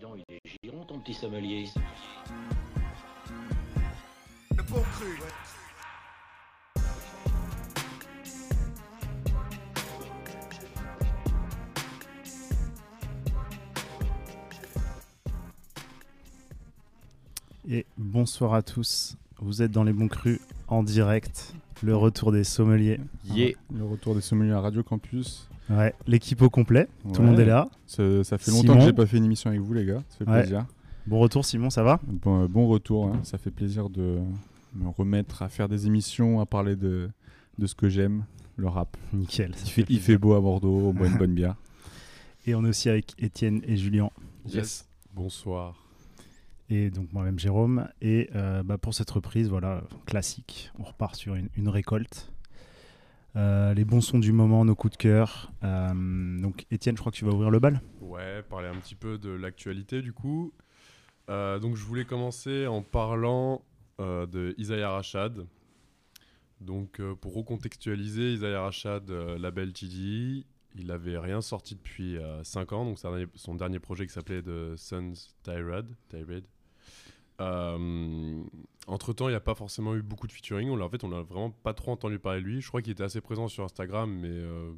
dis donc, il est giron ton petit sommelier. Le bon cru. Et bonsoir à tous. Vous êtes dans les bons crus en direct. Le retour des sommeliers. Yeah. Le retour des sommeliers à Radio Campus. Ouais, l'équipe au complet. Tout le monde est là. Ça, ça fait longtemps Simon. que j'ai pas fait une émission avec vous, les gars. Ça fait Ouais. plaisir. Bon retour Simon, ça va? Bon, euh, bon retour. hein. Ça fait plaisir de me remettre à faire des émissions, à parler de, de ce que j'aime, le rap. Nickel. Il fait, il plaisir. fait beau à Bordeaux, on boit une bonne bière. Et on est aussi avec Étienne et Julien. Yes. Bonsoir. Et donc moi-même Jérôme. Et euh, bah, pour cette reprise, voilà, classique. On repart sur une, une récolte. Euh, les bons sons du moment, nos coups de cœur. Euh, donc Étienne, je crois que tu vas ouvrir le bal. Ouais, parler un petit peu de l'actualité du coup. Euh, donc je voulais commencer en parlant de Isaiah Rachad. Donc pour recontextualiser, Isaiah Rachad, label TDI, il avait rien sorti depuis 5 ans, donc son dernier, projet qui s'appelait The Sons Tyrad. Tyrad. Euh, entre temps, il n'y a pas forcément eu beaucoup de featuring. On en fait, on n'a vraiment pas trop entendu parler de lui. Je crois qu'il était assez présent sur Instagram, mais euh,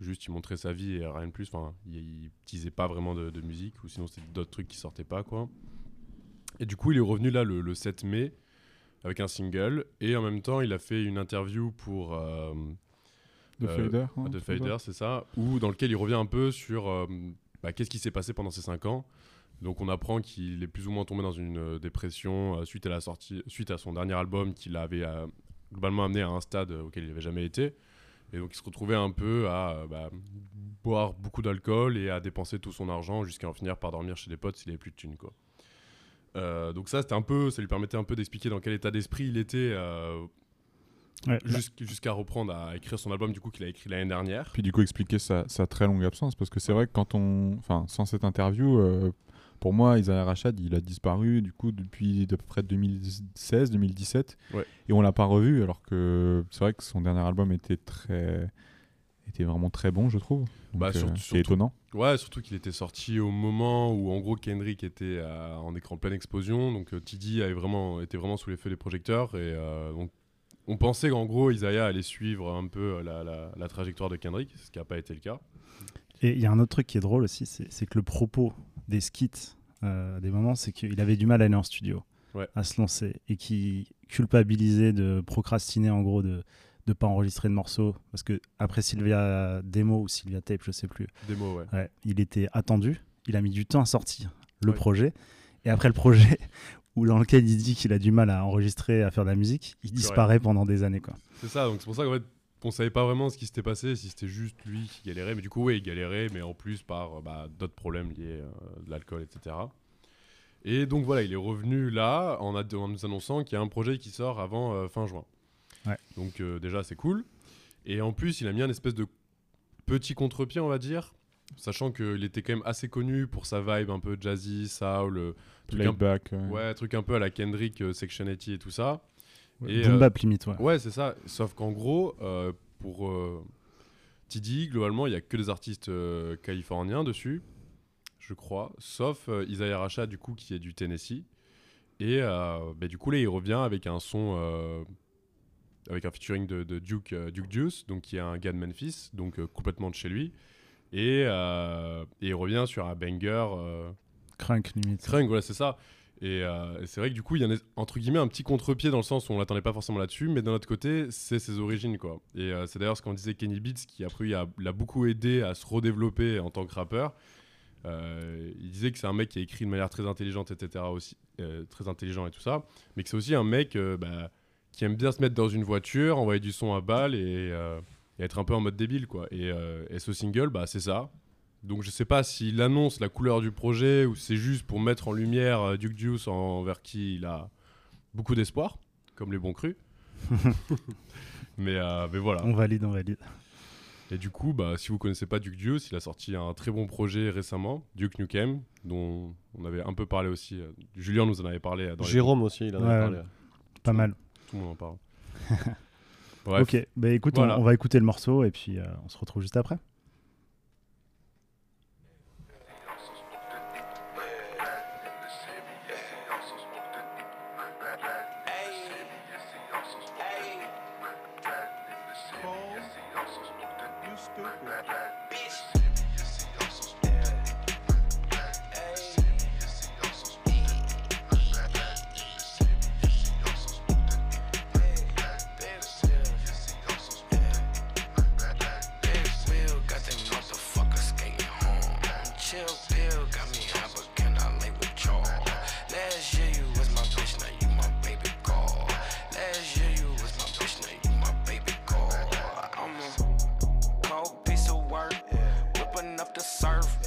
juste il montrait sa vie et rien de plus. Enfin, il, il teasait pas vraiment de, de musique, ou sinon c'était d'autres trucs qui sortaient pas, quoi. Et du coup, il est revenu là le, le 7 mai avec un single, et en même temps, il a fait une interview pour euh, De Euh, Fader. hein, de Fader. Fader, c'est ça, où dans lequel il revient un peu sur bah, qu'est-ce qui s'est passé pendant ces 5 ans. Donc on apprend qu'il est plus ou moins tombé dans une euh, dépression euh, suite à la sortie, suite à son dernier album qui l'avait euh, globalement amené à un stade auquel il n'avait jamais été. Et donc il se retrouvait un peu à euh, bah, boire beaucoup d'alcool et à dépenser tout son argent jusqu'à en finir par dormir chez des potes s'il avait plus de thunes quoi. Euh, donc ça c'était un peu, ça lui permettait un peu d'expliquer dans quel état d'esprit il était euh, Ouais, jusqu'- jusqu'à reprendre à écrire son album du coup qu'il a écrit l'année dernière. Puis du coup, expliquer sa, sa très longue absence. Parce que c'est vrai que quand on. Enfin, sans cette interview, euh, pour moi, Isaiah Rachad, il a disparu du coup depuis de près 2016, 2017. Ouais. Et on l'a pas revu. Alors que c'est vrai que son dernier album était très. était vraiment très bon, je trouve. Donc, Bah, euh, surtout- c'est surtout- étonnant. Ouais, surtout qu'il était sorti au moment où en gros Kendrick était euh, en écran pleine explosion, donc euh, TD avait vraiment, était vraiment sous les feux des projecteurs et euh, donc on pensait qu'en gros Isaiah allait suivre un peu euh, la, la- la trajectoire de Kendrick, ce qui n'a pas été le cas. Et il y a un autre truc qui est drôle aussi, c'est c'est que le propos des skits, euh, des moments, c'est qu'il avait du mal à aller en studio, Ouais. à se lancer, et qui culpabilisait de procrastiner en gros, de ne pas enregistrer de morceaux, parce que après Sylvia Demo ou Sylvia Tape, je sais plus, ouais. ouais, il était attendu, il a mis du temps à sortir le projet, et après le projet où dans lequel il dit qu'il a du mal à enregistrer, à faire de la musique, il disparaît pendant des années quoi. C'est ça, donc c'est pour ça qu'en fait on savait pas vraiment ce qui s'était passé, si c'était juste lui qui galérait, mais du coup ouais il galérait, mais en plus par euh, bah, d'autres problèmes liés à de l'alcool, etc. Et donc voilà, il est revenu là en, nous annonçant qu'il y a un projet qui sort avant euh, fin juin. Ouais. Donc euh, déjà c'est cool. Et en plus il a mis un espèce de petit contre-pied on va dire, sachant qu'il était quand même assez connu pour sa vibe un peu jazzy, soul, euh, truc un, euh, ouais, truc un peu à la Kendrick, euh, Section 80 et tout ça. Et, Boom euh, bap limite, ouais. Ouais, c'est ça. Sauf qu'en gros, euh, pour euh, TD, globalement, il n'y a que des artistes euh, californiens dessus, je crois. Sauf euh, Isaiah Rachad, du coup, qui est du Tennessee. Et euh, bah, du coup, là, il revient avec un son, euh, avec un featuring de, de Duke, euh, Duke Deuce, donc qui est un gars de Memphis, donc euh, complètement de chez lui. Et, euh, et il revient sur un banger. euh, Crunk limite. Crunk, voilà, c'est ça. Et, euh, et c'est vrai que du coup, il y a entre guillemets un petit contre-pied dans le sens où on l'attendait pas forcément là-dessus, mais d'un autre côté, c'est ses origines quoi. Et euh, c'est d'ailleurs ce qu'on disait Kenny Beats qui après a- l'a beaucoup aidé à se redévelopper en tant que rappeur. Euh, il disait que c'est un mec qui a écrit de manière très intelligente, etc. aussi, très intelligent et tout ça, mais que c'est aussi un mec bah, qui aime bien se mettre dans une voiture, envoyer du son à balle et, être un peu en mode débile quoi. Et, et ce single, bah c'est ça. Donc je sais pas s'il annonce la couleur du projet ou c'est juste pour mettre en lumière euh, Duke Deuce envers qui il a beaucoup d'espoir, comme les bons crus. mais, euh, mais voilà. On valide, on valide. Et du coup, bah, si vous connaissez pas Duke Deuce, il a sorti un très bon projet récemment, Duke Nukem, dont on avait un peu parlé aussi. euh, Julien nous en avait parlé. euh, Dans les- Jérôme aussi, il en Ouais. a parlé. Pas mal. Tout le monde en parle. Bref. Ok, bah écoute, on- Voilà. on, va écouter le morceau et puis euh, on se retrouve juste après. to surf.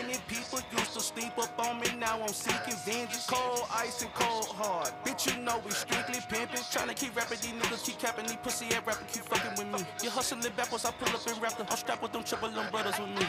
Plenty people used to sleep up on me. Now I'm seeking vengeance. Cold ice and cold hard. Bitch, you know we strictly pimping. Tryna keep rapping. These niggas keep capping. These pussy ass rapping keep fucking with me. You hustling backwards. I pull up and rap them. I'm strapped with them triple them brothers with me.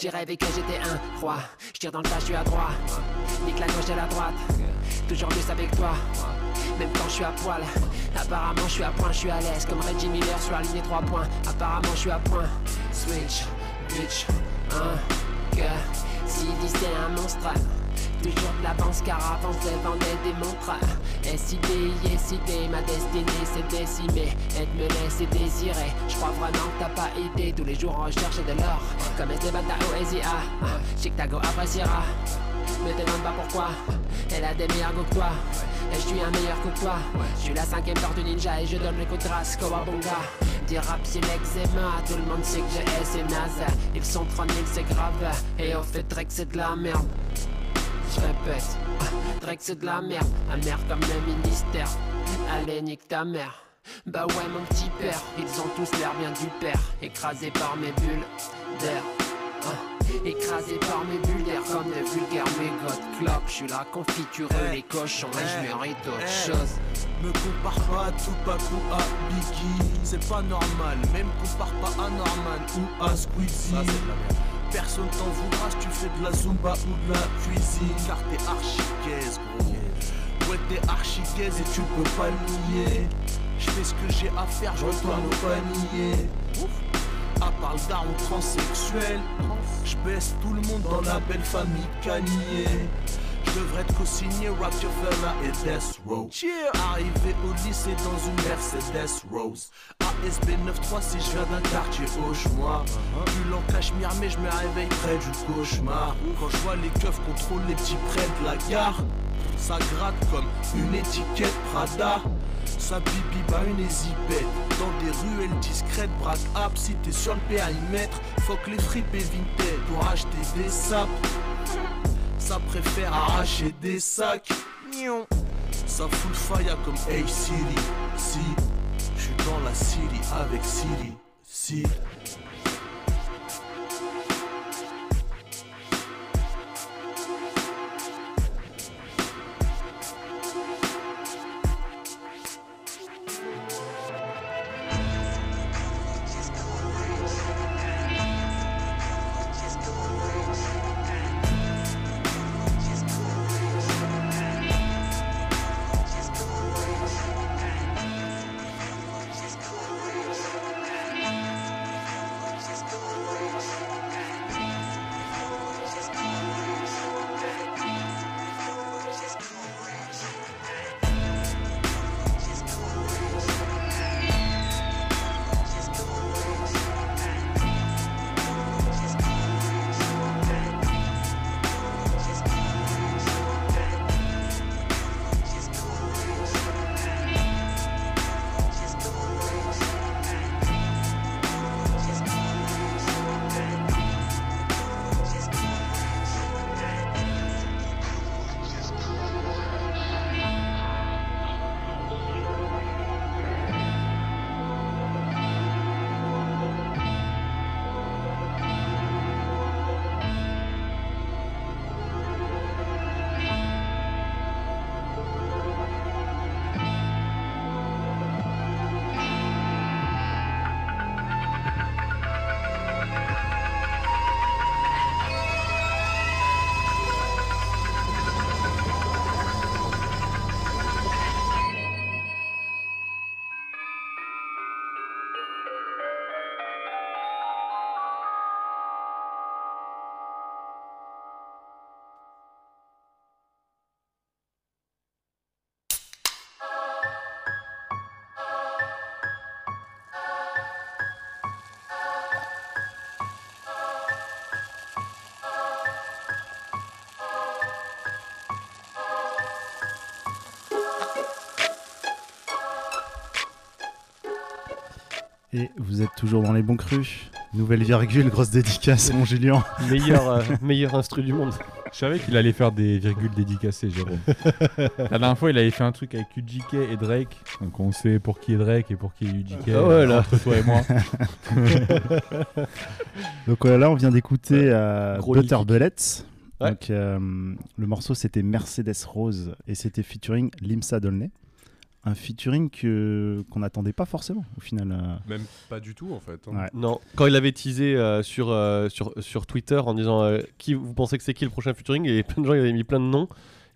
J'ai rêvé que j'étais un roi. Je tire dans le tas, je suis à droite. Nique la gauche et la droite. Toujours plus avec toi. Même quand je suis à poil. Apparemment je suis à point, je suis à l'aise. Comme Reggie Miller sur la ligne 3 points. Apparemment je suis à point. Switch, bitch, hein, que Si c'est un monstre Toujours de l'avance car avant je vendais des montres SID, SID, ma destinée c'est décimée Et de me laisser désirer Je crois vraiment que t'as pas idée Tous les jours en recherche de l'or. Comme Esteban Oesia Chicago appréciera. Me demande pas pourquoi. Elle a des meilleurs goûts que toi. Et je suis un meilleur que toi. Je suis la cinquième tortue ninja et je donne le coup de grâce Kowabunga Dire rap c'est l'eczéma. Tout le monde sait que j'ai S et naze Ils sont 30 000 c'est grave. Et au fait Drake c'est de la merde je répète, Drake c'est de la merde, amer comme le ministère. Allez, nique ta mère. Bah ouais, mon petit père, ils ont tous l'air bien du père, écrasés par mes bulles d'air. Ah, Écrasés par mes bulles d'air comme de vulgaires mégots de clope. Je suis la confiture, Eh, les cochons, et je eh, mérite autre eh. chose. Me compare pas à Tupac ou à Biggie C'est pas normal, même compare pas à Norman ou à Squeezie Personne t'en voudra si tu fais de la zumba ou de la cuisine Car t'es archi gaze gros. Ouais t'es archi gaze et tu peux pas nier. Je fais ce que j'ai à faire, je retourne au panier. À part le daron transsexuel Je baisse tout le monde dans la belle famille Kanye je devrais te co-signer Rockefeller et Death Row. Arrivé au lycée dans une Mercedes Rose. ASB 93 si je viens d'un quartier Auchois Pull en cachemire mais je me réveille près du cauchemar. Quand je vois les keufs contrôlent les petits près de la gare Ça gratte comme une étiquette Prada. Ça bibi bah une hésipette Dans des ruelles discrètes Braque up si t'es sur le périmètre Faut que les fripes et vintage Pour acheter des sapes Ça préfère arracher des sacs. Ça fout le fire comme Hey Siri. Si, je suis dans la Siri avec Siri. Si. Et vous êtes toujours dans les bons crus. Nouvelle virgule, grosse dédicace, mon Julien. meilleur, euh, meilleur instru du monde. Je savais qu'il allait faire des virgules dédicacées, Jérôme. La dernière fois, il avait fait un truc avec UGK et Drake. Donc on sait pour qui est Drake et pour qui est UGK. Ah ouais, là. Entre toi et moi. Donc euh, là, on vient d'écouter euh, Butter. Ouais. Donc, euh, le morceau, c'était Mercedes Rose et c'était featuring Limsa Dolnay. Un featuring que, qu'on n'attendait pas forcément au final. euh. Même pas du tout en fait. hein. Ouais. Non, quand il avait teasé euh, sur, euh, sur, sur Twitter en disant euh, qui vous pensez que c'est qui le prochain featuring, et plein de gens ils avaient mis plein de noms.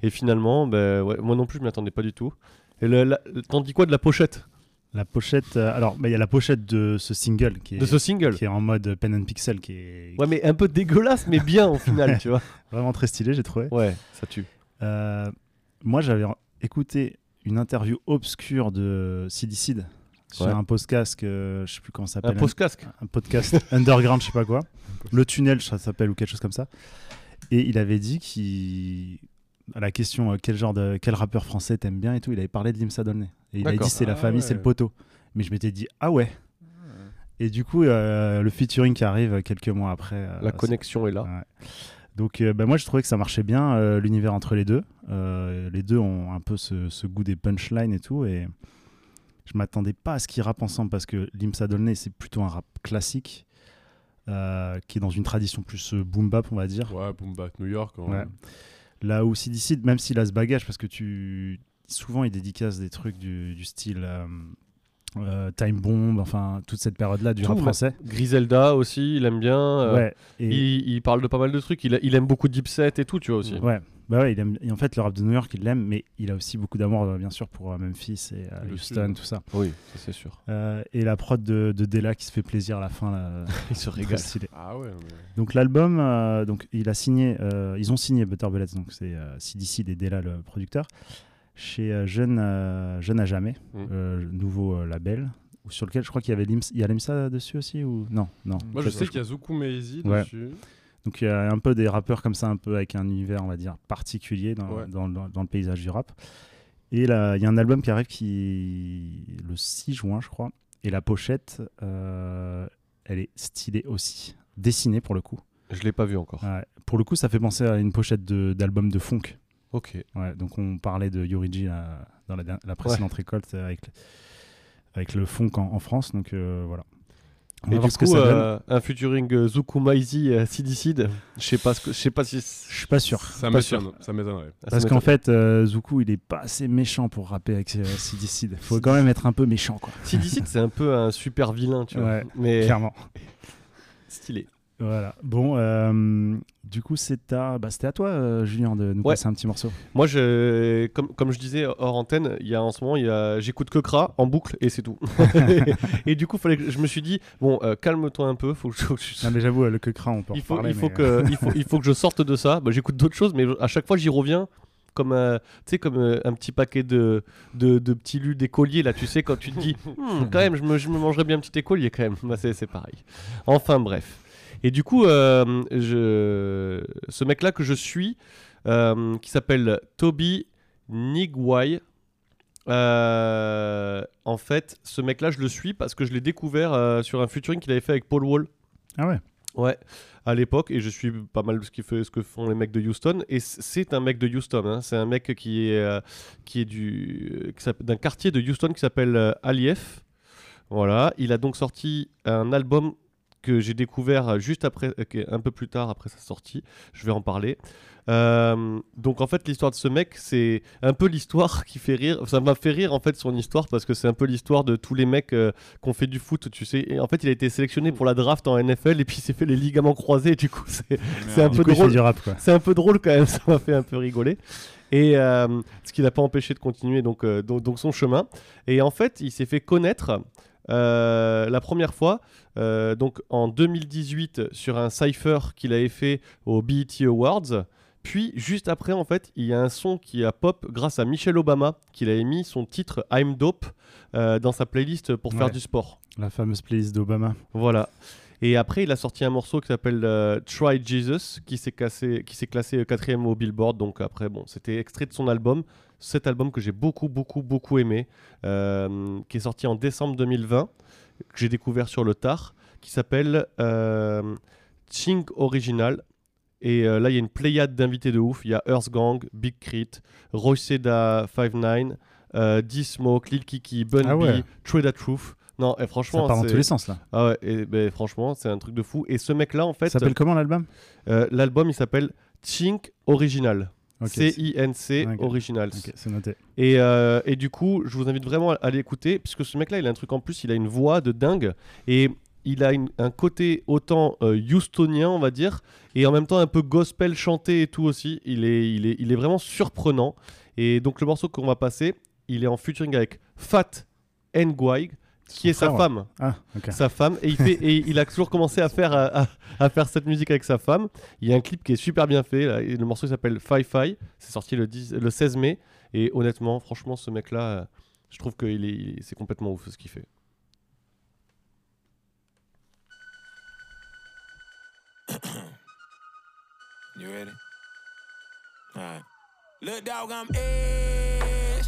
Et finalement, ben, ouais, moi non plus, je m'y attendais pas du tout. Et le, la- t'en dis quoi de la pochette? La pochette, euh, alors bah, il y a la pochette de ce single qui est, de ce single? qui est en mode pen and pixel, qui est Ouais, mais un peu dégueulasse, mais bien au final, tu vois. vraiment très stylé, j'ai trouvé. Ouais, ça tue. Euh, moi, j'avais écouté une interview obscure de Seed sur Ouais. un podcast, que, je sais plus comment ça Un s'appelle. post-casque. un podcast underground, je sais pas quoi. Le tunnel, ça s'appelle ou quelque chose comme ça. Et il avait dit qu'il à la question euh, quel genre de quel rappeur français t'aimes bien et tout, il avait parlé de Limsa Dolnay. Et il avait dit c'est la Ah famille, c'est le poteau. Mais je m'étais dit ah ouais. Et du coup, euh, le featuring qui arrive quelques mois après. euh, La connexion est là. Ouais. Donc euh, bah, moi je trouvais que ça marchait bien euh, l'univers entre les deux. Euh, les deux ont un peu ce, ce goût des punchlines et tout et je m'attendais pas à ce qu'ils rappent ensemble parce que Limsa Dolnay c'est plutôt un rap classique euh, qui est dans une tradition plus boom bap on va dire. Ouais, Boom Bap New York. hein. Ouais. Là où CDC même s'il a ce bagage parce que tu souvent il dédicace des trucs du, du style euh, euh, Time Bomb enfin toute cette période là du Tout, rap français. Griselda aussi, il aime bien. euh, ouais. Et... il, il parle de pas mal de trucs. Il, a- il aime beaucoup Deep Set et tout, tu vois aussi. Ouais, bah ouais, il aime, et en fait, le rap de New York, il l'aime, mais il a aussi beaucoup d'amour, euh, bien sûr, pour Memphis et Houston, sud. tout ça. Oui, ça c'est sûr. Euh, et la prod de, de Della qui se fait plaisir à la fin, là, Il se régale. stylé. Ah ouais. Donc l'album, euh, donc il a signé, euh, ils ont signé Butter Bullets, donc c'est euh, CDC et Della le producteur, chez euh, Jeune, euh, Jeune à jamais, Mm. euh, nouveau euh, label, sur lequel je crois qu'il y avait il y a Limsa dessus aussi ou non, non. Moi je sais qu'il y a Zuku Meizi Ouais. dessus. Donc il y a un peu des rappeurs comme ça, un peu avec un univers, on va dire, particulier dans, Ouais. dans, dans- dans le paysage du rap. Et là, il y a un album qui arrive qui le 6 juin, je crois. Et la pochette, euh, elle est stylée aussi. Dessinée pour le coup. Je l'ai pas vu encore. Ouais. pour le coup, ça fait penser à une pochette de- d'album de, funk. Ok. Ouais, donc on parlait de Yoriji là, dans la, la précédente récolte avec, avec le funk en, en France. Donc euh, voilà. On va Et voir du ce que coup, ça donne. euh, un featuring euh, Zuku Maizi euh, Sidicide, je sais pas je sais pas si. Je suis pas sûr. Ça Pas m'étonne- ça m'étonnerait. Ah, Parce qu'en fait, euh, Zuku, il est pas assez méchant pour rapper avec euh, Sidicide. Faut quand même être un peu méchant, quoi. Sidicide, c'est un peu un super vilain, tu vois. Ouais, Mais Clairement. stylé. Voilà. Bon, euh, du coup, c'est à, bah, c'était à toi, euh, Julien, de nous Ouais. passer un petit morceau. Moi, je, comme, comme je disais hors antenne, il y a en ce moment, il y a, j'écoute que Kra en boucle et c'est tout. et du coup, fallait que, je me suis dit, bon, euh, calme-toi un peu, faut que je- faut que je- Non, mais j'avoue, le quecra, on peut en il faut, il, faut mais, que, il, faut, il faut que je sorte de ça. Bah, j'écoute d'autres choses, mais à chaque fois, j'y reviens comme, euh, comme euh, un petit paquet de, de, de petits lus d'écoliers, là, tu sais, quand tu te dis, Hmm, quand même, je me, je me mangerais bien un petit écolier, quand même. Bah, c'est, c'est pareil. Enfin, bref. Et du coup, euh, je... ce mec-là que je suis, euh, qui s'appelle Toby Nigwai, euh, en fait, ce mec-là, je le suis parce que je l'ai découvert sur un featuring qu'il avait fait avec Paul Wall. Ah ouais. Ouais, à l'époque, et je suis pas mal ce, fait, ce que font les mecs de Houston. Et c'est un mec de Houston, hein. c'est un mec qui est, qui est du, d'un quartier de Houston qui s'appelle Alief. Voilà, il a donc sorti un album que j'ai découvert juste après, euh, un peu plus tard après sa sortie. Je vais en parler. Euh, donc en fait l'histoire de ce mec c'est un peu l'histoire qui fait rire ça m'a fait rire en fait son histoire parce que c'est un peu l'histoire de tous les mecs euh, qui ont fait du foot tu sais et en fait il a été sélectionné pour la draft en NFL et puis il s'est fait les ligaments croisés du coup c'est un Du peu coup, drôle c'est un peu drôle quand même, ça m'a fait un peu rigoler. Et euh, ce qui n'a pas empêché de continuer donc, euh, donc, donc son chemin. Et en fait, il s'est fait connaître euh, la première fois euh, donc en 2018 sur un cypher qu'il avait fait au BET Awards. Puis juste après, en fait, il y a un son qui a pop grâce à Michelle Obama, qu'il avait mis son titre I'm Dope euh, dans sa playlist pour faire du sport. La fameuse playlist d'Obama. Voilà. Et après, il a sorti un morceau qui s'appelle euh, Try Jesus, qui s'est classé, qui s'est classé quatrième au Billboard. Donc après, bon, c'était extrait de son album. Cet album que j'ai beaucoup, beaucoup, beaucoup aimé, euh, qui est sorti en décembre 2020, que j'ai découvert sur le tard, qui s'appelle euh, Ching Original. Et euh, là, il y a une pléiade d'invités de ouf. Il y a Earth Gang, Big Crit, Royseda 59, euh, D-Smoke, Lil Kiki, Bun Ah B, ouais. Trade Truth. Non, et Ça franchement, part dans tous les sens, là. ah ouais, et ben, franchement, c'est un truc de fou. Et ce mec-là, en fait, Ça s'appelle comment l'album? euh, l'album il s'appelle Chink Original. Ok, C-I-N-C Ok. Originals. Ok, c'est noté. Et, euh, et du coup, je vous invite vraiment à, à l'écouter, puisque ce mec-là, il a un truc en plus, il a une voix de dingue, et il a une- un côté autant euh, houstonien, on va dire, et en même temps un peu gospel chanté et tout aussi. Il est, il est, il est vraiment surprenant. Et donc le morceau qu'on va passer, il est en featuring avec Fat Nguai, qui Son est sa frère, femme Ah, ok. sa femme et il, fait, et il a toujours commencé à faire, à, à- à faire cette musique avec sa femme. Il y a un clip qui est super bien fait. là, et le morceau s'appelle Fi Fi. C'est sorti le, 10 le 16 mai. Et honnêtement, franchement, ce mec-là, euh, je trouve que il est, c'est complètement ouf ce qu'il fait. You ready? Look, dog, I'm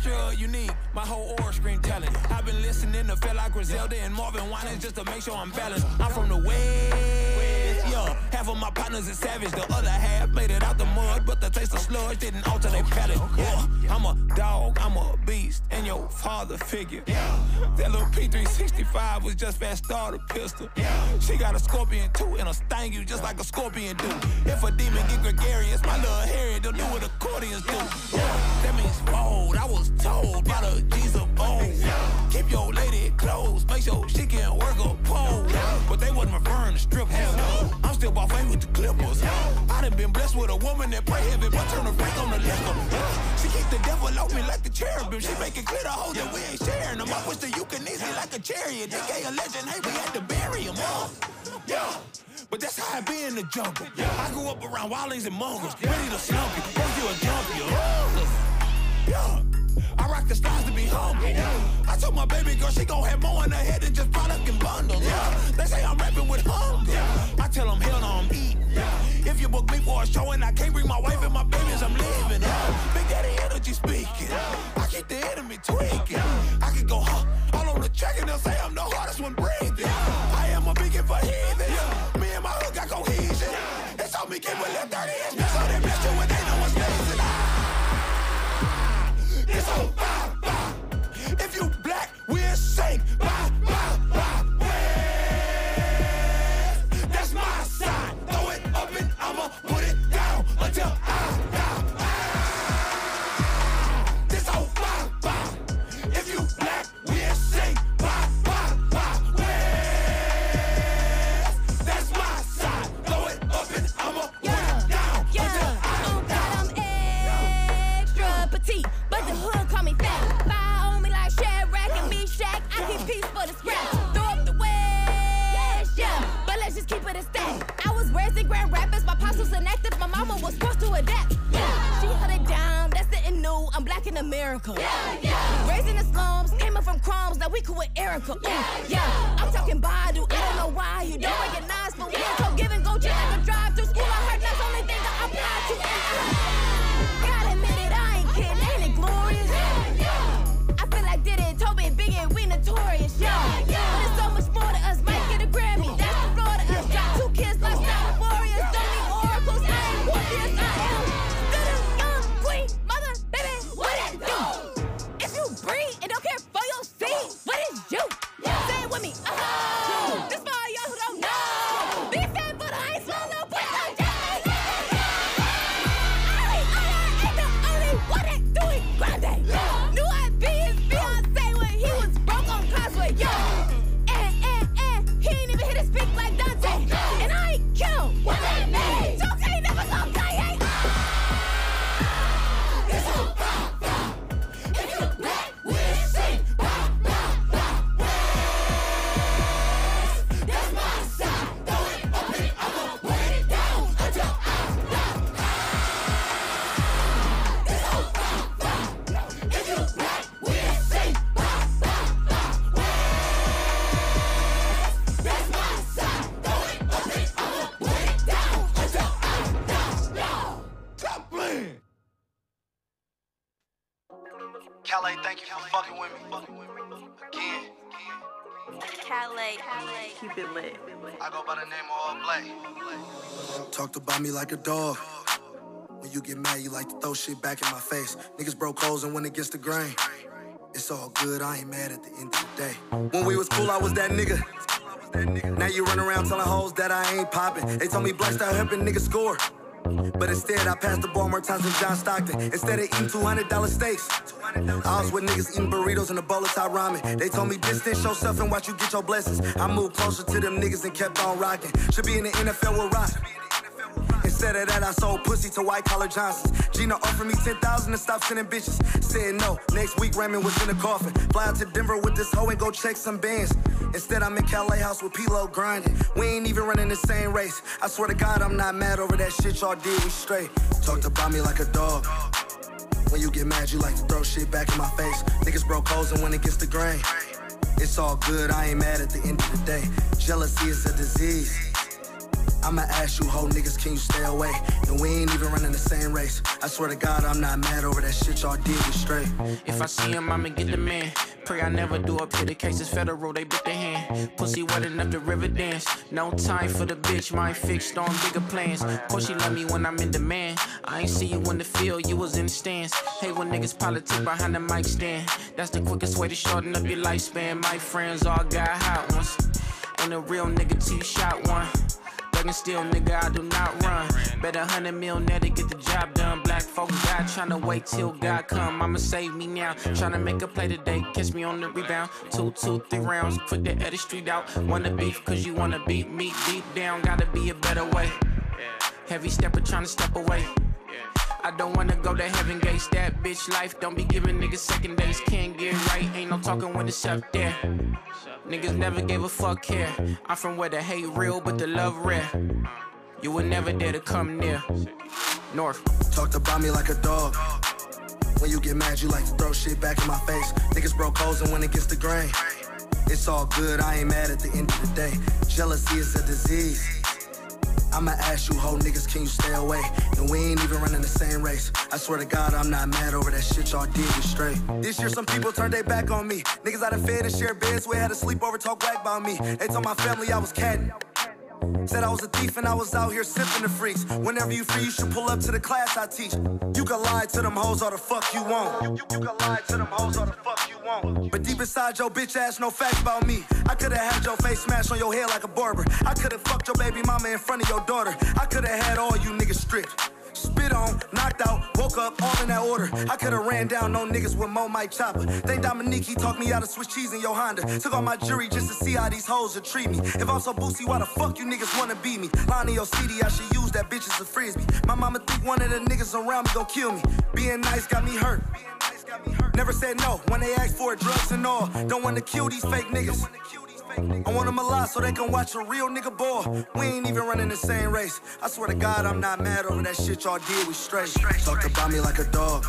extra unique. My whole aura screen telling. I've been listening to feel like Griselda and Marvin Winans just to make sure I'm balanced. I'm from the West, Half of my partners is savage, the other half made it out the mud, but the taste of sludge didn't alter their palate. Yeah. I'm a dog, I'm a beast, and your father figure. Yeah. That little P365 was just fast starter pistol. Yeah. She got a scorpion too, and a sting you just like a scorpion do. If a demon get gregarious, my little Harry, don't do what accordions do. Yeah. That means bold. I was told by the G's of old. Keep your lady close, make sure she can work a pole. But they wasn't referring to strippers. I'm still buffet with the clippers. I done been blessed with a woman that pray heavy, but turn a freak on the liquor. She keep the devil off me like the cherubim. She make it clear to hoes that we ain't sharing them. I push the easy like a chariot. They gay a legend, hey, we had to bury him. Uh. Yeah. But that's how I be in the jungle. I grew up around wildlings and mongrels. Ready to slump you. First you a jump you. Yeah. I rock the stars to be humble. I told my baby girl she gon' have more in her head than just product and bundles. Yeah. They say I'm rapping with hunger. I show and I can't bring my wife and my babies, I'm leaving. Talked about me like a dog. When you get mad, you like to throw shit back in my face. Niggas broke holes and went against the grain. It's all good, I ain't mad at the end of the day. When we was cool, I was that nigga. Now you run around telling hoes that I ain't popping. They told me Black Star helping niggas score. But instead, I passed the ball more times than John Stockton. Instead of eating $200 steaks, I was with niggas eating burritos and a bowl of Thai ramen. They told me distance yourself and watch you get your blessings. I moved closer to them niggas and kept on rocking. Should be in the NFL with Rock. Instead of that, I sold pussy to white collar Johnsons. Gina offered me 10,000 to stop sending bitches. Said no. Next week, Raymond was in the coffin. Fly out to Denver with this hoe and go check some bands. Instead, I'm in Calais house with P-Lo grinding. We ain't even running the same race. I swear to God, I'm not mad over that shit y'all did. We straight. Talked about me like a dog. When you get mad, you like to throw shit back in my face. Niggas broke holes and went against the grain. It's all good, I ain't mad at the end of the day. Jealousy is a disease. I'ma ask you, hoe niggas, can you stay away? And we ain't even running the same race. I swear to God, I'm not mad over that shit y'all did. We straight. If I see him, I'ma get the man. Pray I never do up here. The case is federal, they bit the hand. Pussy wet enough to river dance. No time for the bitch, mind fixed on bigger plans. Course she love me when I'm in demand. I ain't see you in the field, you was in the stands. Hey, when niggas politic behind the mic stand. That's the quickest way to shorten up your lifespan. My friends all got hot ones. Ain't a real nigga you shot one. Thuggin' still, nigga, I do not run. Bet a hundred mil net to get the job done. Black folk die tryna wait till God come. I'ma save me now. Tryna make a play today, catch me on the rebound. Two, two, three rounds, put the Eddie Street out. Wanna beef, cause you wanna beat me deep down. Gotta be a better way. Heavy stepper tryna step away. I don't wanna go to heaven gates. That bitch life don't be giving niggas second days. Can't get right, ain't no talking when it's up there. Niggas never gave a fuck here. I'm from where the hate real, but the love rare. You would never dare to come near. North. Talked about me like a dog. When you get mad, you like to throw shit back in my face. Niggas broke holes and went against the grain. It's all good, I ain't mad at the end of the day. Jealousy is a disease. I'ma ask you, hoe niggas, can you stay away? And we ain't even running the same race. I swear to God, I'm not mad over that shit y'all did. We straight. This year, some people turned their back on me. Niggas I done fed and shared beds with had to sleep over, talk whack about me. They told my family I was catting. Said I was a thief and I was out here sipping the freaks. Whenever you free, you should pull up to the class I teach. You can lie to them hoes all the fuck you want. You, you, you can lie to them hoes all the fuck you want. But deep inside your bitch ass, no facts about me. I could've had your face smashed on your head like a barber. I could've fucked your baby mama in front of your daughter. I could've had all you niggas stripped. Spit on, knocked out, woke up, all in that order. I could've ran down no niggas with Mo Mike Chopper. Think Dominique, he talked me out of Swiss cheese in your Honda. Took all my jury just to see how these hoes would treat me. If I'm so boosty, why the fuck you niggas wanna be me? Line in your CD, I should use that bitch as a frisbee. My mama think one of the niggas around me gon' kill me. Being nice got me hurt. Never said no when they asked for drugs and all. Don't wanna kill these fake niggas. I want them alive so they can watch a real nigga ball. We ain't even running the same race. I swear to God, I'm not mad over that shit y'all did. We straight. Talk about me like a dog.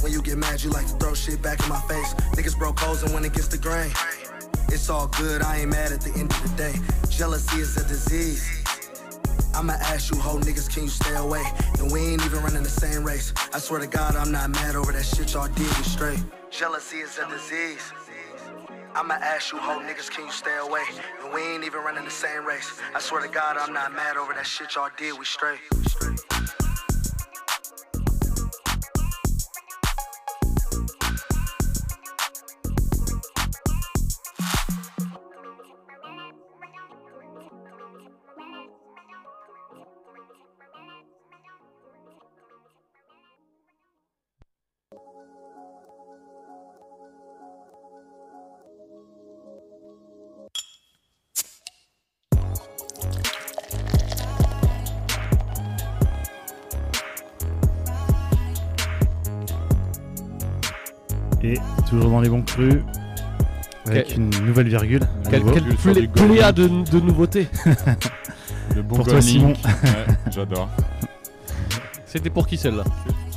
When you get mad, you like to throw shit back in my face. Niggas broke hoes and when it gets the grain. It's all good, I ain't mad at the end of the day. Jealousy is a disease. I'ma ask you, hoe niggas, can you stay away? And we ain't even running the same race. I swear to God, I'm not mad over that shit y'all did. We straight. Jealousy is a disease. I'ma ask you, hoe niggas, can you stay away? And we ain't even running the same race. I swear to God, I'm not mad over that shit y'all did. We straight. Les bons crus, avec Quel- une nouvelle virgule. à Quelle, nouveau. quelle Virgule sur plé- du gold. pléiade de, de nouveautés. Le bon Pour toi, Simon. Ouais, J'adore. C'était pour qui celle-là?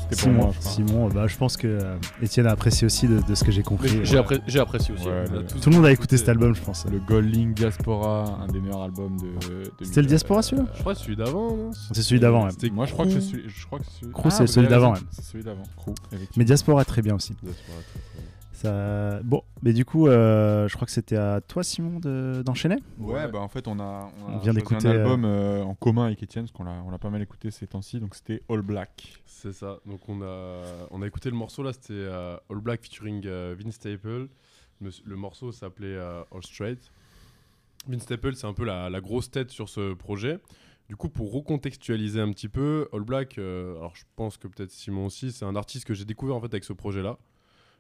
C'était pour Simon, moi, je crois. Simon, bah, je pense que euh, Étienne a apprécié aussi de, de ce que j'ai compris. J'ai appré- j'ai apprécié aussi. Ouais, le- Tout le monde a écouté cet album, je pense. Le Gold Link Diaspora, un des meilleurs albums de. de C'était le Diaspora, celui-là? Je crois que celui d'avant, non? C'est celui d'avant, ouais. C'était Moi, je crois que c'est celui. Je crois que c'est celui. Crew, c'est vous celui avez d'avant, raison, ouais. C'est celui d'avant. Crew. effectivement. Mais Diaspora très bien aussi. Diaspora, très, très bien. Ça... Bon, mais du coup, euh, je crois que c'était à toi, Simon, de- d'enchaîner? Ouais, bah en fait, on a, on a On vient d'écouter, un album euh, en commun avec Etienne, parce qu'on l'a, on l'a pas mal écouté ces temps-ci, donc c'était All Black. C'est ça. Donc on a, on a écouté le morceau là, c'était euh, All Black featuring euh, Vince Staple. Le, le morceau s'appelait euh, All Straight. Vince Staple, c'est un peu la, la grosse tête sur ce projet. Du coup, pour recontextualiser un petit peu, All Black, euh, alors je pense que peut-être Simon aussi, c'est un artiste que j'ai découvert en fait avec ce projet-là.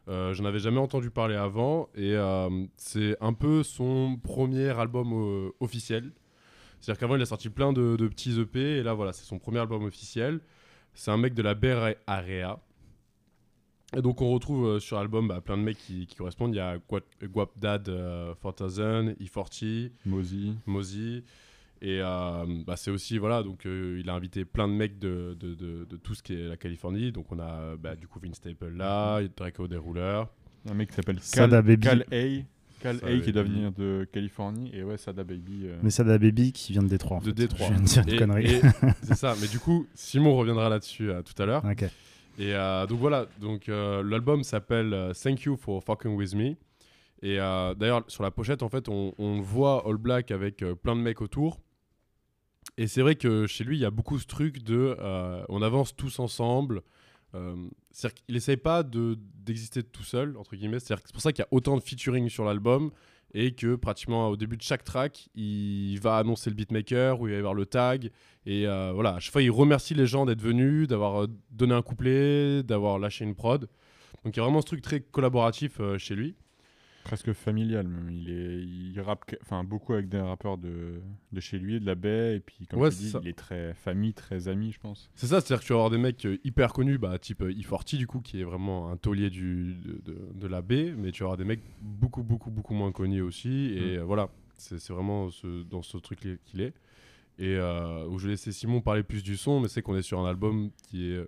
Euh, J'en avais jamais entendu parler avant et euh, c'est un peu son premier album euh, officiel. C'est-à-dire qu'avant il a sorti plein de, de petits EP et là voilà c'est son premier album officiel. C'est un mec de la Bay Area. Et donc on retrouve euh, sur l'album bah, plein de mecs qui, qui correspondent. Il y a Guap, Guap Dad euh, 4000, E40, Mozy. Mozy. Et euh, bah, c'est aussi, voilà, donc euh, il a invité plein de mecs de, de, de- de tout ce qui est la Californie. Donc on a bah, du coup Vince Staple là, Draco Deruler. Un mec qui s'appelle Sada Cal, Baby. Cal A. Cal Sada A qui doit venir de Californie. Et ouais, Sada Baby. euh, Mais Sada Baby qui vient de Détroit. En De fait. Détroit. Je viens de dire une Et- connerie. C'est ça, mais du coup, Simon reviendra là-dessus euh, tout à l'heure. Ok. Et euh, donc voilà, donc euh, l'album s'appelle Thank You for Fucking With Me. Et euh, d'ailleurs, sur la pochette, en fait, on, on voit All Black avec euh, plein de mecs autour. Et c'est vrai que chez lui, il y a beaucoup ce truc de euh, on avance tous ensemble. Euh, c'est-à-dire qu'il essaye pas de- d'exister tout seul, entre guillemets. C'est pour ça qu'il y a autant de featuring sur l'album et que pratiquement au début de chaque track, il va annoncer le beatmaker ou il va y avoir le tag. Et euh, voilà, à chaque fois, il remercie les gens d'être venus, d'avoir euh, donné un couplet, d'avoir lâché une prod. Donc il y a vraiment ce truc très collaboratif chez lui. Presque familial même. Il, est, il rappe enfin, beaucoup avec des rappeurs de, de chez lui, de la baie. Et puis, comme Ouais, tu c'est dis, ça. il est très famille, très ami, je pense. C'est ça, c'est-à-dire que tu vas avoir des mecs euh, hyper connus, bah, type euh, E40 du coup, qui est vraiment un taulier du, de, de- de la baie, mais tu vas avoir des mecs beaucoup, beaucoup, beaucoup moins connus aussi. Et Mm. euh, voilà, c'est vraiment ce- dans ce truc qu'il est. Et euh, où je vais laisser Simon parler plus du son, mais c'est qu'on est sur un album qui est.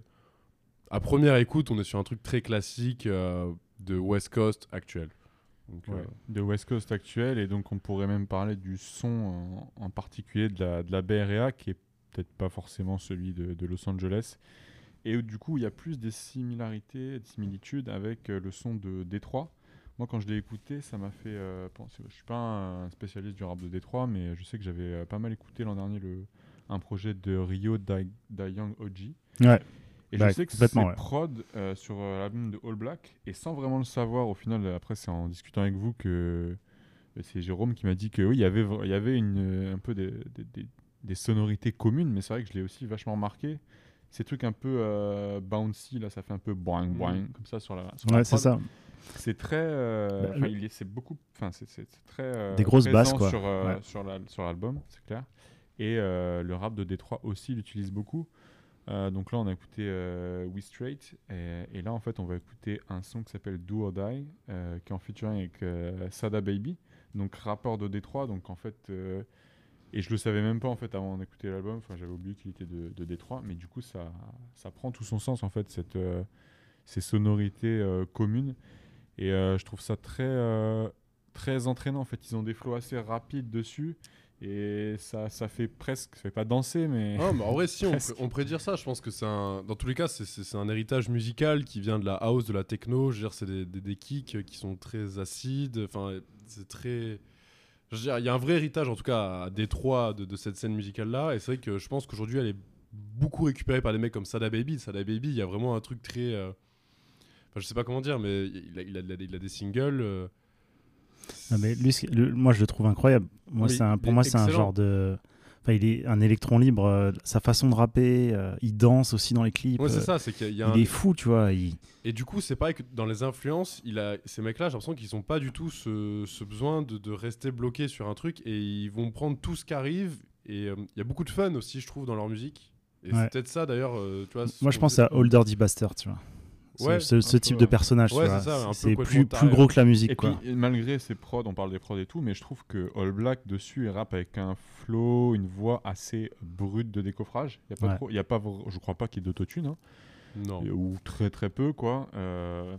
À première écoute, on est sur un truc très classique euh, de West Coast actuel. Donc, euh, de West Coast actuel. Et donc, on pourrait même parler du son en, en particulier de la, de la Area, qui est peut-être pas forcément celui de, de Los Angeles. Et du coup, il y a plus des similarités, des similitudes avec euh, le son de Détroit, moi, quand je l'ai écouté, ça m'a fait euh, penser. Je suis pas un spécialiste du rap de Détroit, mais je sais que j'avais euh, pas mal écouté l'an dernier le, un projet de Rio Da, Da Young OG. Ouais. Et Bah, je sais que c'est ouais. prod euh, sur euh, l'album de All Black, et sans vraiment le savoir, au final, euh, après, c'est en discutant avec vous que c'est Jérôme qui m'a dit que oui, il y avait, il y avait une, un peu des, des- des- des sonorités communes, mais c'est vrai que je l'ai aussi vachement marqué. Ces trucs un peu euh, bouncy, là, ça fait un peu boing boing, comme ça sur la. sur Ouais, c'est ça. C'est très. euh, Bah, c'est beaucoup. Enfin, c'est très. euh, Des grosses basses, quoi. Sur, euh, Ouais. sur la- sur l'album, c'est clair. Et euh, le rap de Détroit aussi l'utilise beaucoup. Euh, donc là, on a écouté euh, We Straight. Et, là, en fait, on va écouter un son qui s'appelle Do or Die, euh, qui est en featuring avec Sada Baby, donc rappeur de Détroit. Donc en fait. et je le savais même pas en fait avant d'écouter l'album. J'avais oublié qu'il était de, de Détroit, mais du coup, ça, ça prend tout son sens en fait cette, ces sonorités communes. Et je trouve ça très, très entraînant. En fait, ils ont des flows assez rapides dessus. Et ça, ça fait presque, ça fait pas danser, mais. Ah, en vrai, si, on, on pourrait dire ça. Je pense que c'est un. Dans tous les cas, c'est- un héritage musical qui vient de la house, de la techno. Je veux dire, c'est des, des, des kicks qui sont très acides. Enfin, c'est très. Je veux dire, il y a un vrai héritage, en tout cas, à Détroit de, de cette scène musicale-là. Et c'est vrai que je pense qu'aujourd'hui, elle est beaucoup récupérée par des mecs comme Sada Baby. Sada Baby, il y a vraiment un truc très. euh, Enfin, je sais pas comment dire, mais il a, il a, il a des- il a des singles. euh, Non, mais lui, ce- le- moi, je le trouve incroyable. Moi, Oui, c'est un- il pour moi, c'est un genre de. Enfin, il est un électron libre. euh, sa façon de rapper, euh, il danse aussi dans les clips. Ouais, c'est euh, ça, c'est qu'il y a- il un- est fou, tu vois. il- Et du coup, c'est pareil que dans les influences, il a, ces mecs-là, j'ai l'impression qu'ils n'ont pas du tout ce, ce besoin de, de rester bloqués sur un truc et ils vont prendre tout ce qui arrive. Et il y a beaucoup de fun aussi, je trouve, dans leur musique. Et Ouais. c'est peut-être ça d'ailleurs, tu vois. ce Moi, je pense à Older D tu vois. Ce- Ouais, ce, type peu, de personnage, ouais, c'est plus, plus gros que la musique, Et quoi. puis, malgré ses prods, on parle des prods et tout, mais je trouve que All Black dessus, il rappe avec un flow, une voix assez brute de décoffrage. Il y a pas Ouais. trop, il y a pas, vr- je crois pas qu'il y ait d'autotune, hein. Non. Ou très très peu, quoi. Euh,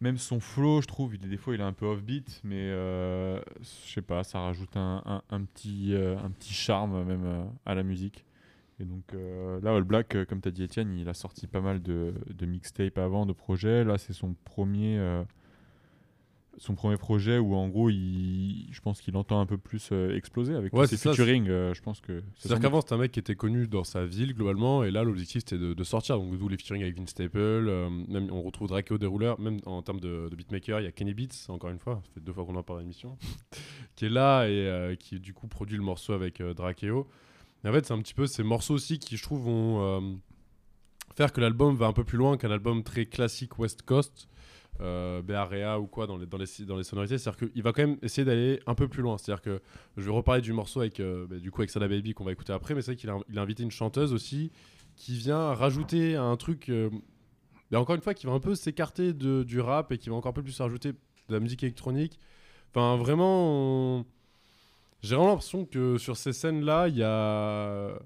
même son flow, je trouve, il est, des fois, il est un peu offbeat, mais euh, je sais pas, ça rajoute un, un- un petit, euh, un petit charme même euh, à la musique. Et donc euh, là, All Black, euh, comme tu as dit Étienne, il a sorti pas mal de, de mixtapes avant, de projets. Là, c'est son premier, euh, son premier projet où en gros, il, je pense qu'il entend un peu plus exploser avec Ouais, ses featuring. je pense que c'est C'est-à-dire qu'avant, c'était un mec qui était connu dans sa ville globalement, et là, l'objectif c'était de, de sortir. Donc, d'où les featuring avec Vince Staple, même on retrouve Drakeo Dérouleur, même en termes de, de beatmaker, il y a Kenny Beats, encore une fois, ça fait deux fois qu'on en parle à l'émission, qui est là et qui du coup produit le morceau avec Drakeo. Et en fait, c'est un petit peu ces morceaux aussi qui, je trouve, vont euh, faire que l'album va un peu plus loin qu'un album très classique West Coast. Euh, Area ou quoi dans les, dans les, dans les sonorités, c'est-à-dire qu'il va quand même essayer d'aller un peu plus loin. C'est-à-dire que je vais reparler du morceau avec, euh, bah, du coup, avec Sada Baby qu'on va écouter après, mais c'est vrai qu'il a, invité une chanteuse aussi qui vient rajouter un truc, euh, bah, encore une fois, qui va un peu s'écarter du rap et qui va encore un peu plus rajouter de la musique électronique. Enfin, vraiment, j'ai vraiment l'impression que sur ces scènes-là, il y a.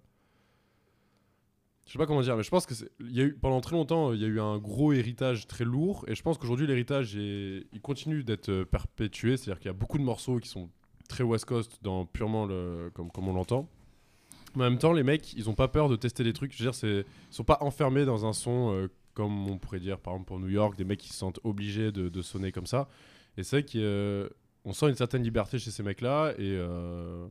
Je sais pas comment dire, mais je pense que y a eu pendant très longtemps, il y a eu un gros héritage très lourd, et je pense qu'aujourd'hui l'héritage il continue d'être euh, perpétué, c'est-à-dire qu'il y a beaucoup de morceaux qui sont très West Coast dans purement le comme comme on l'entend. Mais en même temps, les mecs, ils ont pas peur de tester des trucs. Je veux dire, c'est, ils sont pas enfermés dans un son euh, comme on pourrait dire par exemple pour New York, des mecs qui se sentent obligés de, sonner comme ça. Et c'est vrai qu'on sent une certaine liberté chez ces mecs-là, et euh,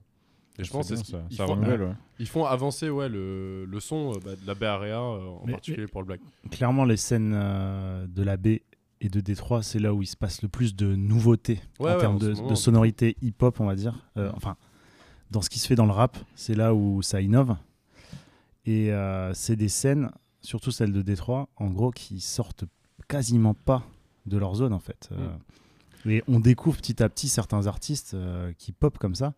et je pense que bien, ça- ils ça font- renouvelle, ouais. ils font avancer ouais, le, le son euh, bah, de la Bay Area, euh, en Mais- particulier pour le black. Clairement, les scènes euh, de la baie et de Détroit, c'est là où il se passe le plus de nouveautés Ouais, en ouais, termes en de, moment, de en sonorité hip-hop, on va dire. Euh, enfin, dans ce qui se fait dans le rap, c'est là où ça innove. Et euh, c'est des scènes, surtout celles de Détroit, en gros, qui sortent quasiment pas de leur zone, en fait. Euh, Mm. Et on découvre petit à petit certains artistes euh, qui pop comme ça.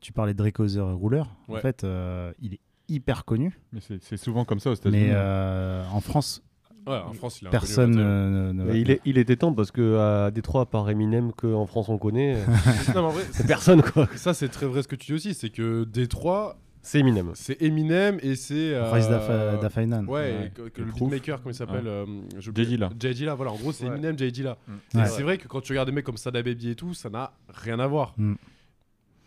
Tu parlais de Drake Other Ruler. En Ouais. fait, euh, il est hyper connu. Mais c'est c'est souvent comme ça aux États-Unis. Mais hein. euh, en France, Ouais, en France, il est personne ne- ne- Mais il, est- il était temps parce que à Détroit, à part Eminem, qu'en France on connaît, Non, mais en vrai, c'est personne quoi. Ça, c'est très vrai ce que tu dis aussi, c'est que Détroit, C'est Eminem. c'est Eminem et c'est. euh, Dafa- Dafainan. Ouais, Ouais. et que, que Le le Proof. beatmaker, comment il s'appelle Ouais. euh, Jay Dilla. Jay Dilla, voilà, en gros, c'est Ouais. Eminem, Jay Dilla. Et Ouais. c'est vrai que quand tu regardes des mecs comme Sada Baby et tout, ça n'a rien à voir. Mm.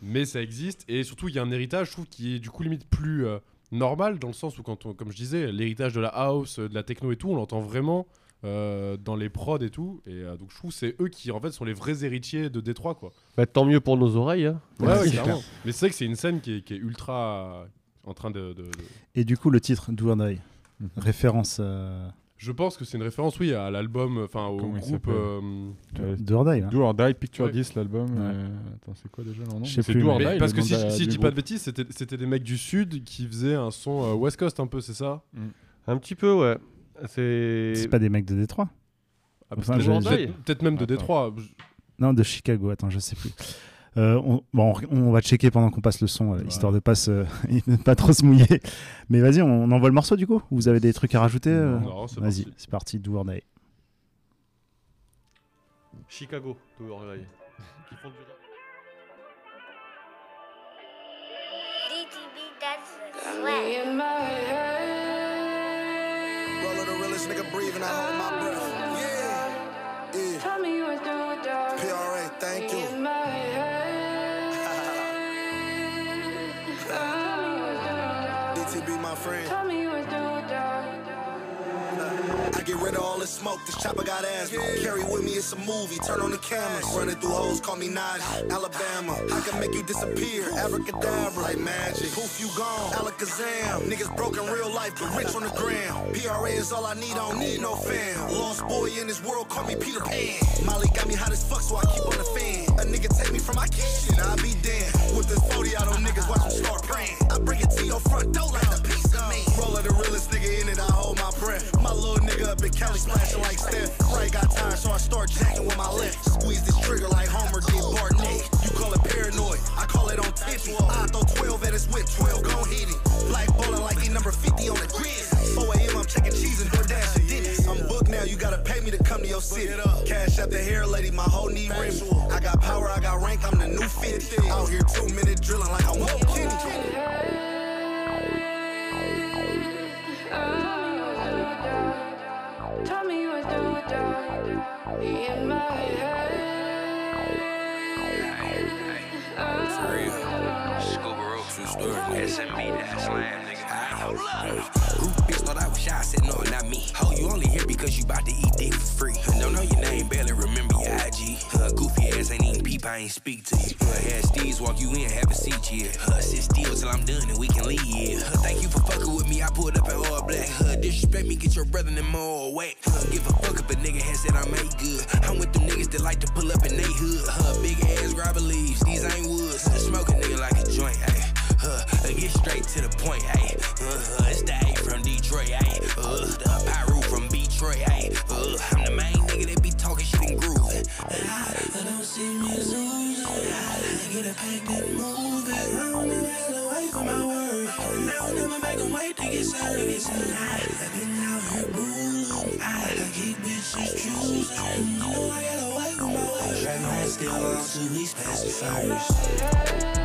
Mais ça existe, et surtout, il y a un héritage, je trouve, qui est du coup limite plus euh, normal, dans le sens où, quand on, comme je disais, l'héritage de la house, euh, de la techno et tout, on l'entend vraiment euh, dans les prods et tout. Et euh, donc je trouve que c'est eux qui en fait sont les vrais héritiers de Détroit quoi. Bah, tant mieux pour nos oreilles. hein. Ouais, Ouais, clairement. Mais c'est vrai que c'est une scène qui est, qui est ultra en train de, de- de- Et du coup, le titre Do or Die, référence euh, Je pense que c'est une référence, oui, à l'album, enfin au Comment groupe. euh, Euh, Do or Die. là. Do or Die, Picture Ouais. 10, l'album. Ouais. euh, Attends, c'est quoi déjà leur nom Je sais C'est plus, Do or Die, parce que si, la- si je dis pas de bêtises, c'était c'était des mecs du sud qui faisaient un son euh, West Coast un peu, c'est ça Un petit peu, ouais. C'est. C'est pas des mecs de Détroit Ah, Enfin, peut-être- même de Attends. Détroit. Non, de Chicago. Attends, je sais plus. Euh, on, bon, on, va checker pendant qu'on passe le son, euh, histoire de pas se, pas trop se mouiller. Mais vas-y, on, envoie le morceau du coup. Vous avez des trucs à rajouter euh Non, c'est Vas-y, parti. c'est parti. Do or Die. Chicago, Do or Die. Qui font du rap. this nigga breathing, I hold my breath. Yeah. Yeah. Tell me you was done with rid of all this smoke, this chopper got asthma. Carry with me, it's a movie, turn on the cameras. Running through hoes, call me Najee, Alabama. I can make you disappear, abracadabra, like magic. Poof, you gone, alakazam. Niggas broken real life, but rich on the gram. PRA is all I need, I don't need no fam. Lost boy in this world, call me Peter Pan. Molly got me hot as fuck, so I keep on the fan. A nigga take me from my kitchen, I'll be damned. With this 40 out on niggas, watch them start praying. I bring it to your front door like a piece of me. Roll of the realest nigga in it, I hold my breath. My little nigga up in Cali splashing like Steph. Right got tired, so I start jacking with my left. Squeeze this trigger like Homer did Barnett. You call it paranoid, I call it on tippy. I throw 12 at his whip, 12 gon' hit it. Like ballin' like he number 50 on the grid. 4 a.m. I'm checking cheese and DoorDash and Dennis. I'm booked now, you gotta pay me to come to your city. Cash out the hair lady, my whole knee rim. I got power, I got rank, I'm the new 50. Out here two minute drilling like I'm Will Kenny. In my real. Scuba story. SMB, Group bitch thought I was shy, said no, not me. Ho, you only here because you bout to eat dick for free. Don't know your name, barely remember your IG. Huh, goofy ass ain't even peep, I ain't speak to you. Huh, had Steve's walk you in, have a seat here. Huh, sit still till I'm done and we can leave. Yeah. Huh, thank you for fucking with me, I pulled up in all black. Huh, disrespect me, get your brother in more whack. Huh, give a fuck if a nigga has said I made good. I'm with them niggas that like to pull up in they hood. Huh, big ass grabber leaves, these ain't woods. Smoke a nigga like a joint, ayy. Uh, get straight to the point, ayy. Uh, it's the A from Detroit, ayy. Uh, the Pyro from Detroit, ayy. Uh, I'm the main nigga that be talking shit and grooving. I don't see me losing. I get a pack that move it. I don't even have to wait for my word. Now I never make 'em wait to get served. I've been out here bullying. I keep bitches choosing. You know I gotta wait for my word. Right now, still on two weeks past first.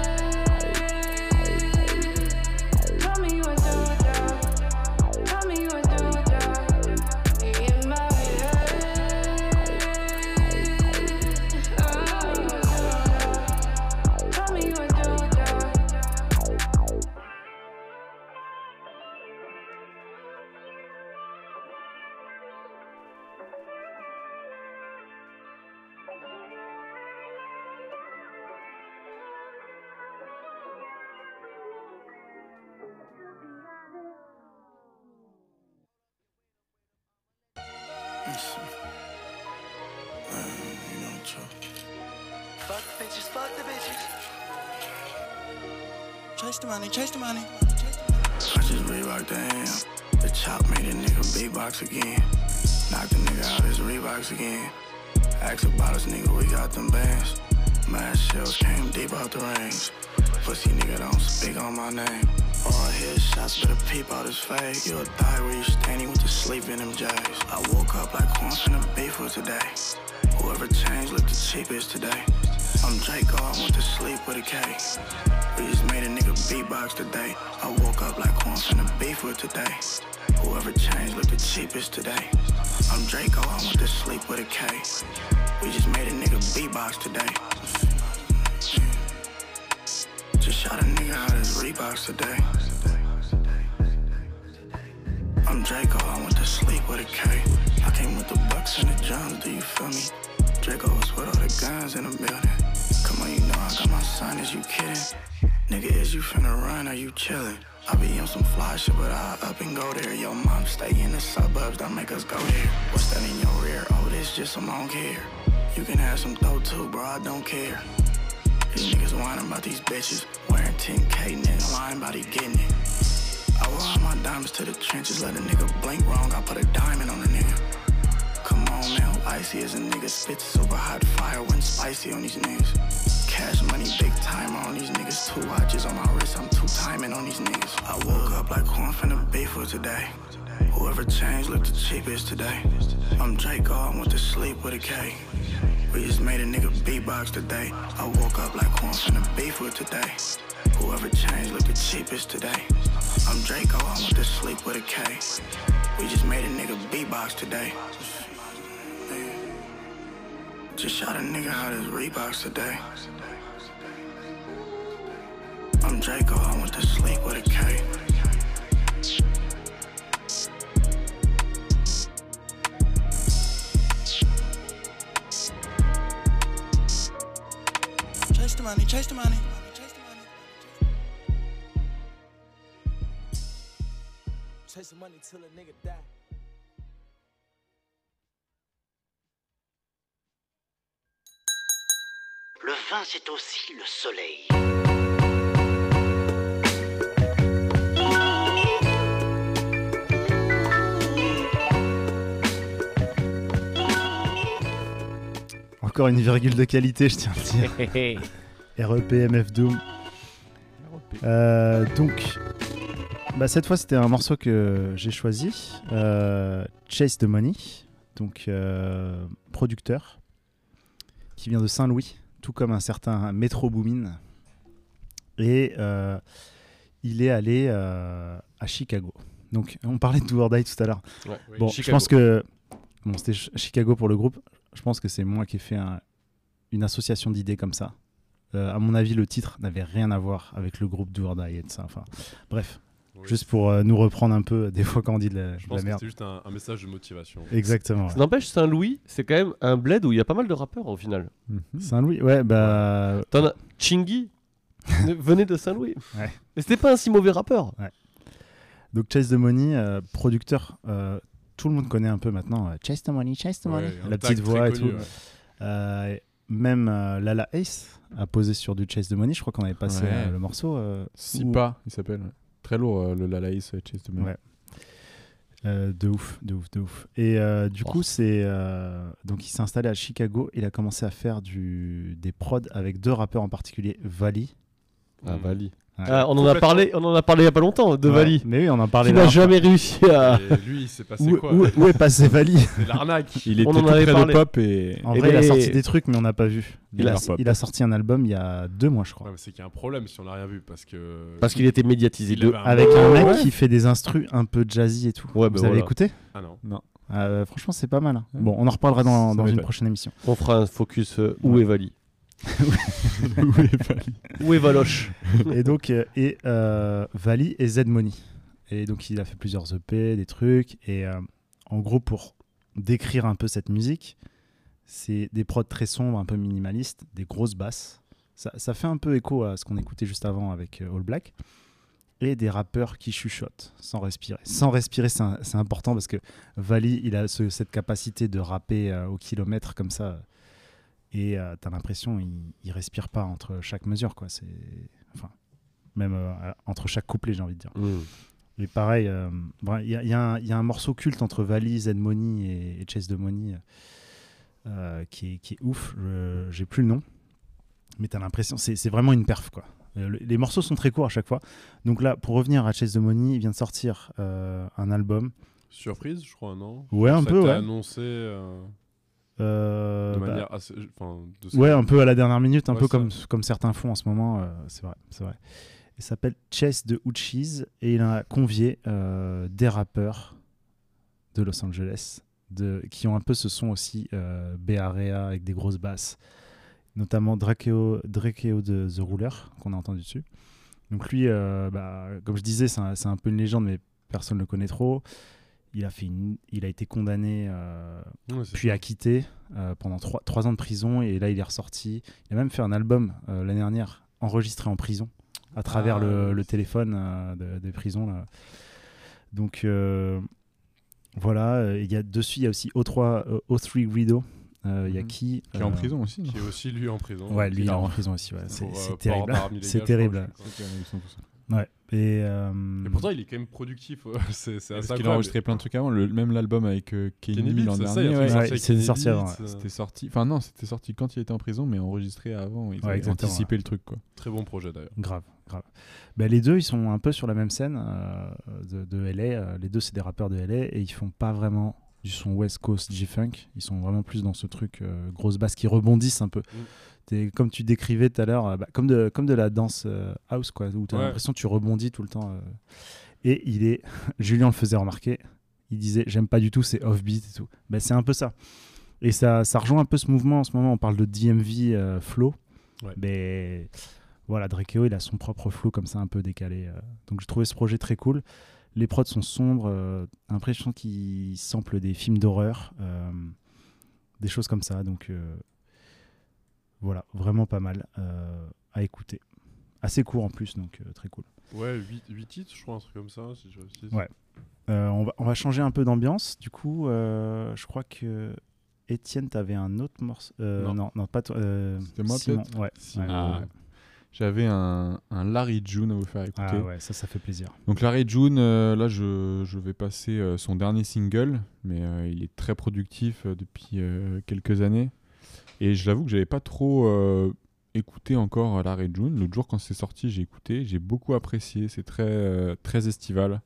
Chase the money, chase the money. I just Reebok damn. The chop made a nigga beatbox again. Knocked the nigga out his Reeboks again. Ask about us, nigga, we got them bands. Mad shells came deep out the range. Pussy nigga don't speak on my name. All headshots, better peep out his face. You'll die where you standing with the sleep in them J's. I woke up like corn finna beef for today. Whoever changed looked the cheapest today. I'm Draco, oh, I went to sleep with a K. We just made a nigga beatbox today. I woke up like corn finna beef with today. Whoever changed looked the cheapest today. I'm Draco, oh, I went to sleep with a K. We just made a nigga beatbox today. Just shot a nigga out of his Reeboks today. I'm Draco, oh, I went to sleep with a K. I came with the bucks and the drums, do you feel me? Draco's with all the guns in the building. Come on, you know I got my sign, is you kidding? Nigga, is you finna run, are you chillin'? I be on some fly shit, but I up and go there. Your mom stay in the suburbs, don't make us go there. What's that in your rear? Oh, this just some I don't care. You can have some dough too, bro, I don't care. These niggas whining about these bitches. Wearing 10K, nigga, lying about he getting it. I wear all my diamonds to the trenches, let a nigga blink wrong, I put a diamond on a nigga. Icy as a nigga spit super hot fire, when spicy on these niggas. Cash money, big time on these niggas. Two watches on my wrist, I'm two timing on these niggas. I woke up like who I'm finna be for today. Whoever changed looked the cheapest today. I'm Draco, I went to sleep with a K. We just made a nigga beatbox today. I woke up like who I'm finna be for today. Whoever changed looked the cheapest today. I'm Draco, I went to sleep with a K. We just made a nigga beatbox today. Just shot a nigga out his Reeboks today. I'm Draco, I went to sleep with a K. Chase the money, chase the money. Chase the money till a nigga die. Le vin, c'est aussi le soleil. Encore une virgule de qualité, je tiens à le dire. REP, MF Doom. Euh, donc, bah, cette fois, c'était un morceau que j'ai choisi. euh, Chase the Money, donc euh, producteur, qui vient de Saint-Louis, tout comme un certain Metro Boomin. Et euh, il est allé euh, à Chicago. Donc, on parlait de Do or Die tout à l'heure. Ouais, oui, bon, je pense que. Bon, c'était Ch- Chicago pour le groupe. Je pense que c'est moi qui ai fait un- une association d'idées comme ça. Euh, à mon avis, le titre n'avait rien à voir avec le groupe Do or Die et de ça. Enfin, bref, Oui. juste pour euh, nous reprendre un peu des fois quand on dit de la, Je de pense la merde. c'est juste un, un message de motivation. Exactement. Ça n'empêche, Saint-Louis, c'est quand même un bled où il y a pas mal de rappeurs au final. Saint-Louis, ouais, bah. T'en as Chingy venait de Saint-Louis. Ouais. Mais c'était pas un si mauvais rappeur. Ouais. Donc Chase the Money, euh, producteur, euh, tout le monde connaît un peu maintenant. euh, Chase the Money, Chase the Ouais, Money, la petite voix et connu, tout. Euh, même euh, Lala Ace a posé sur du Chase the Money. Je crois qu'on avait passé Ouais. euh, le morceau. euh, Sipa, il s'appelle. Très lourd, euh, le Lalaïs euh, Chase de. Ouais. Euh, de ouf, de ouf, de ouf. Et euh, du coup, c'est euh, donc il s'est installé à Chicago. Il a commencé à faire du des prods avec deux rappeurs en particulier, Vali. Ah, Vali. Ouais. Ah, on en a parlé, on en a parlé il y a pas longtemps de Ouais, Vali. Mais oui, on en parlait. Qui n'a jamais réussi à. Et lui, il s'est passé Où, quoi où- où est passé Vali C'est l'arnaque. Il était On tout en avait près parlé. de pop et. En Et vrai, il a sorti des trucs, mais on n'a pas vu. Il a- a, il a sorti un album il y a deux mois, je crois. Ouais, c'est qu'il y a un problème si on n'a rien vu parce que. Parce qu'il était médiatisé Il de. avait un- Avec un mec Ouais. qui fait des instrus un peu jazzy et tout. Ouais, bah Vous avez écouté Ah non. Non. Euh, Franchement, c'est pas mal. hein. Bon, on en reparlera dans, une prochaine émission. On fera un focus euh, où Ouais. est Vali Où est Vali? Où est Valoche? Et donc, euh, et euh, Vali et Z Money. Et donc, il a fait plusieurs EP, des trucs. Et euh, en gros, pour décrire un peu cette musique, c'est des prods très sombres, un peu minimalistes, des grosses basses. Ça, ça fait un peu écho à ce qu'on écoutait juste avant avec euh, All Black. Et des rappeurs qui chuchotent sans respirer. Sans respirer, c'est important parce que Vali, il a ce- cette capacité de rapper au kilomètre comme ça. Et euh, t'as l'impression il, il respire pas entre chaque mesure, quoi. C'est enfin même euh, entre chaque couplet, j'ai envie de dire. Hmm. Et pareil, euh, bon, il y, a- y un- il y a un morceau culte entre Vali, Zed Money et, et Chase de Money euh, qui, est, qui est ouf. Je- J'ai plus le nom, mais t'as l'impression, c'est c'est vraiment une perf, quoi. Le- les morceaux sont très courts à chaque fois. Donc là, pour revenir à Chase de Money, il vient de sortir euh, un album. Surprise, je crois, non? Ouais, un Ça a peu, été ouais. annoncé euh, Euh, de bah, manière assez. De Ouais, un peu à la dernière minute, un Ouais, peu ça. comme, comme certains font en ce moment. euh, c'est vrai, c'est vrai. Il s'appelle Chess de Uchis et il a convié euh, des rappeurs de Los Angeles de, qui ont un peu ce son aussi euh, Bearea avec des grosses basses, notamment Drakeo, Drakeo de The Ruler qu'on a entendu dessus. Donc lui, euh, bah, comme je disais, c'est un, c'est un peu une légende, mais personne ne le connaît trop. Il a, fait une- il a été condamné, euh, Ouais, c'est puis acquitté euh, pendant trois, trois ans de prison, et là il est ressorti. Il a même fait un album euh, l'année dernière, enregistré en prison, à travers Ah, le, téléphone euh, de- des prisons. Là. Donc euh, voilà, il y a dessus, il y a aussi O3, euh, O3 Guido. Euh, Il y a Mhm. qui Qui est en euh, prison aussi. Qui est aussi lui en prison. Ouais, lui il est en prison aussi. Ouais. C'est terrible. C'est terrible. Ouais. Et, euh, Et pourtant, il est quand même productif. c'est c'est Parce assez qu'il a enregistré plein de trucs avant, le, même l'album avec euh, Kenny, Kenny l'an dernier. ouais. sorti avant, euh, C'était sorti, enfin non, c'était sorti quand il était en prison, mais enregistré avant. Ils Ouais, avaient anticipé le truc quoi. Très bon projet d'ailleurs. Grave, grave. Ben, les deux, ils sont un peu sur la même scène euh, de, de LA. Euh, Les deux, c'est des rappeurs de LA et ils font pas vraiment du son West Coast G-Funk. Ils sont vraiment plus dans ce truc euh, grosse basse qui rebondissent un peu. Comme tu décrivais tout à l'heure, euh, bah, comme, de, comme de la danse euh, house, quoi, où tu as Ouais. l'impression que tu rebondis tout le temps. euh. Et il est, Julien le faisait remarquer, il disait J'aime pas du tout, c'est offbeat et tout. Ben, c'est un peu ça. Et ça, ça rejoint un peu ce mouvement en ce moment. On parle de DMV euh, flow. Ouais. Mais voilà, Drakeo, il a son propre flow comme ça, un peu décalé. euh. Donc j'ai trouvé ce projet très cool. Les prods sont sombres, euh, l'impression qu'ils samplent des films d'horreur, des choses comme ça. Donc voilà, vraiment pas mal euh, à écouter. Assez court en plus, donc euh, très cool. Ouais, 8, titres, je crois, un truc comme ça. Si je réussis. Ouais. Euh, on, va, on va changer un peu d'ambiance. Du coup, euh, je crois que Étienne, t'avais un autre morceau. euh, Non. non. non, pas toi. euh, C'était moi Simon, peut-être Ouais. Simon. ouais, Ah, ouais. J'avais un, un Larry June à vous faire écouter. Ah ouais, ça, ça fait plaisir. Donc Larry June, euh, là je, je vais passer euh, son dernier single, mais euh, il est très productif euh, depuis euh, quelques années. Et je l'avoue que j'avais pas trop euh, écouté encore euh, Larry June. L'autre jour quand c'est sorti, j'ai écouté, j'ai beaucoup apprécié. C'est très euh, très estival.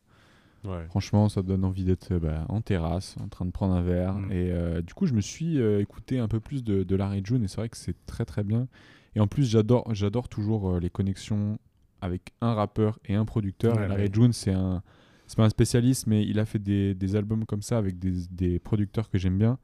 Ouais. Franchement, ça donne envie d'être euh, bah, en terrasse, en train de prendre un verre. Mm. Et euh, du coup, je me suis écouté un peu plus de, de Larry June et c'est vrai que c'est très très bien. Et en plus, j'adore, j'adore toujours les connexions avec un rappeur et un producteur. Ouais, Larry ouais. June, c'est un, c'est pas un spécialiste, mais il a fait des, des albums comme ça avec des, des producteurs que j'aime bien.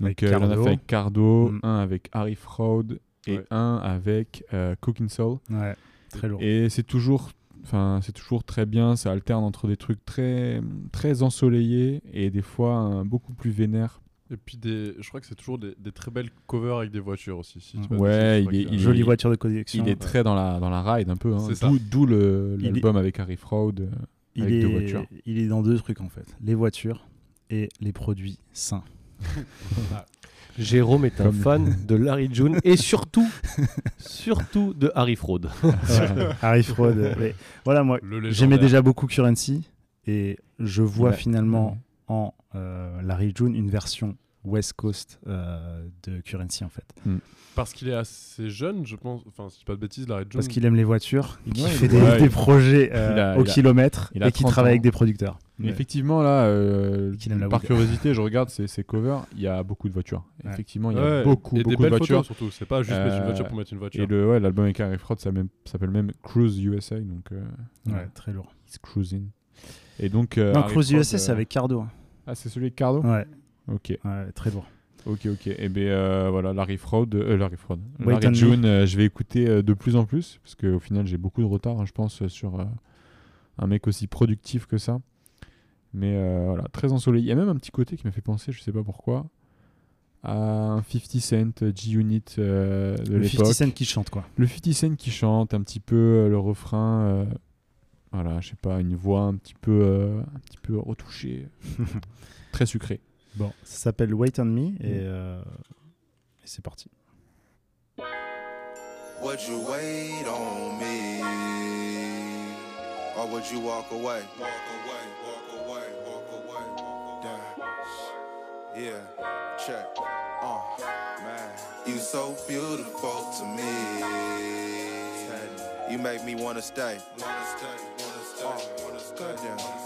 Donc, euh, il en a Cardo. fait avec Cardo, Mm. un avec Harry Fraud et Ouais. un avec euh, Cooking Soul. Ouais, très lourd. Et c'est toujours, enfin, c'est toujours très bien. Ça alterne entre des trucs très, très ensoleillés et des fois beaucoup plus vénères. Et puis, des, je crois que c'est toujours des, des très belles covers avec des voitures aussi. si Ouais, il est, qu'il y a- il Jolie est- voiture de collection. Il est très dans la dans la ride un peu. Hein. C'est ça. D'où, est- l'album avec Harry Fraud. euh, il avec est, deux voitures. il est dans deux trucs en fait les voitures et les produits sains. Jérôme est un Comme- fan de Larry June et surtout, surtout de Harry Fraud. Ouais, Harry Fraud. euh, mais voilà, moi, j'aimais déjà beaucoup Currency et je vois Ouais. finalement Ouais. en euh, Larry June une version West Coast euh, de Currency en fait. Parce qu'il est assez jeune, je pense. Enfin, si je dis pas de bêtises, Larry June. Parce qu'il aime les voitures, qu'il Ouais, fait des, ouais, des il- projets euh, il a- au il kilomètre a et qui 30 travaille avec des producteurs. Mais effectivement, là, euh, par curiosité, je regarde ses, ses covers. Il y a beaucoup de voitures. Ouais. Effectivement, il y a Ouais, beaucoup, et beaucoup des de voitures. photos surtout. C'est pas juste mettre une Euh, voiture pour mettre une voiture. Et le, ouais, l'album avec Harry Fraud s'appelle même, s'appelle même Cruise USA. Donc, euh, Ouais, très lourd. He's cruising. Et donc, euh, non, Harry Cruise Fraud, USA, c'est euh, avec Cardo. hein. Ah, c'est celui avec Cardo Ouais, Ok. ouais, très lourd. Ok, ok. Et bien euh, voilà, Larry Fraud, euh, Larry Fraud, Wait Larry. June, euh, je vais écouter euh, de plus en plus parce qu'au final j'ai beaucoup de retard, hein, je pense, euh, sur euh, un mec aussi productif que ça. Mais euh, voilà, très ensoleillé. Il y a même un petit côté qui m'a fait penser, je sais pas pourquoi, à un 50 Cent G-Unit euh, de Le l'époque. 50 Cent qui chante quoi. Le 50 Cent qui chante un petit peu euh, le refrain. euh, voilà, je sais pas, une voix un petit peu, euh, un petit peu retouchée, très sucrée. Bon, ça s'appelle Wait on Me et, euh, et c'est parti. Would you wait on me? Or would you walk away? Walk away, Yeah, check. Uh, man. You so beautiful to me. You make me wanna stay. Wanna stay, wanna stay, wanna stay.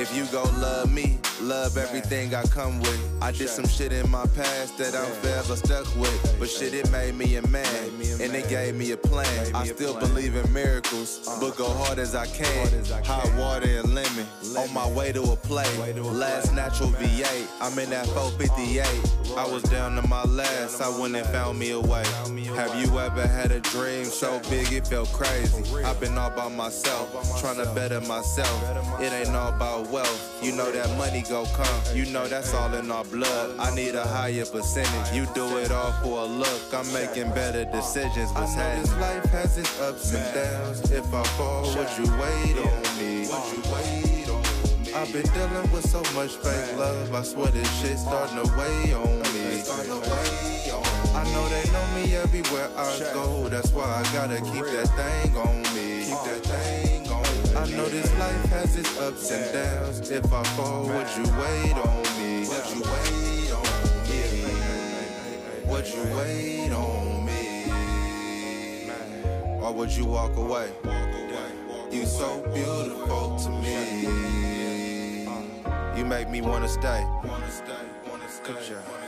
If you go love me, love everything I come with. I did some shit in my past that I'm forever stuck with. But shit, it made me a man, and it gave me a plan. I still believe in miracles, but go hard as I can. Hot water and lemon, on my way to a play. Last natural V8, I'm in that 458. I was down to my last, I went and found me a way. Have you ever had a dream so big it felt crazy? I've been all by myself, trying to better myself. It ain't all about wealth, you know that money go come. You know that's all in our blood. I need a higher percentage. You do it all for a look. I'm making better decisions. What's I know this life has its ups and downs. If I fall, would you wait on me? Would you wait on me? I've been dealing with so much fake love. I swear this shit starting to weigh on me. I know they know me everywhere I go. That's why I gotta keep that thing on me. Keep that thing on me. I know this life has its ups and downs. If I fall, would you wait on me? Would you wait on me? Would you wait on me? Or would you walk away? You so beautiful to me. You make me wanna stay. Good job.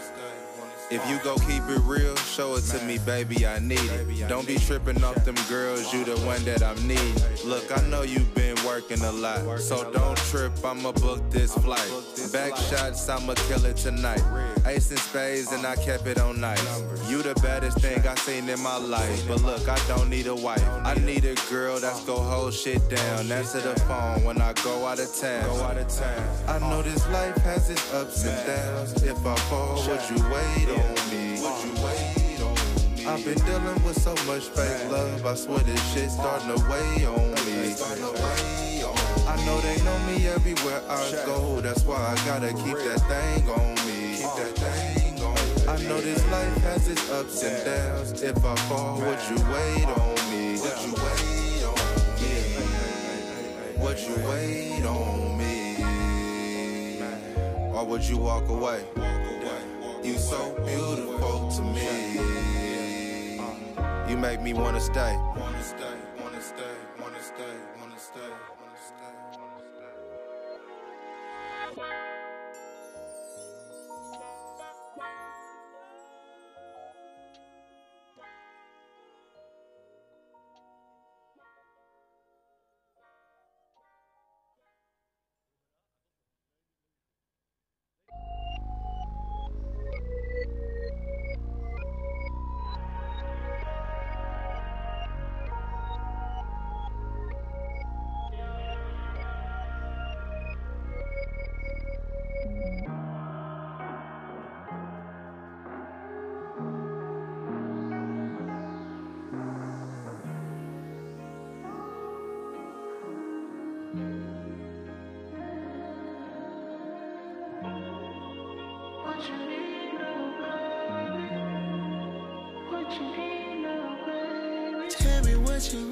If you go keep it real, show it to me, baby, I need it. Don't be tripping off them girls, you the one that I'm needing. Look, I know you've been working a lot, so don't trip, I'ma book this flight. Back shots, I'ma kill it tonight. Ace and spades, and I kept it on nice. You the baddest thing I seen in my life, but look, I don't need a wife. I need a girl that's go hold shit down. Answer the phone when I go out of town. Go out of town. I know this life has its ups and downs. If I fall, would you wait on me? I've been dealing with so much fake love. I swear this shit starting to weigh on me. I know they know me everywhere I go. That's why I gotta keep that thing on me. I know this life has its ups and downs. If I fall, would you wait on me? Would you wait on me? Would you wait on me? Or would you walk away? You so beautiful to me. You make me wanna stay. Wanna stay, Tell me what you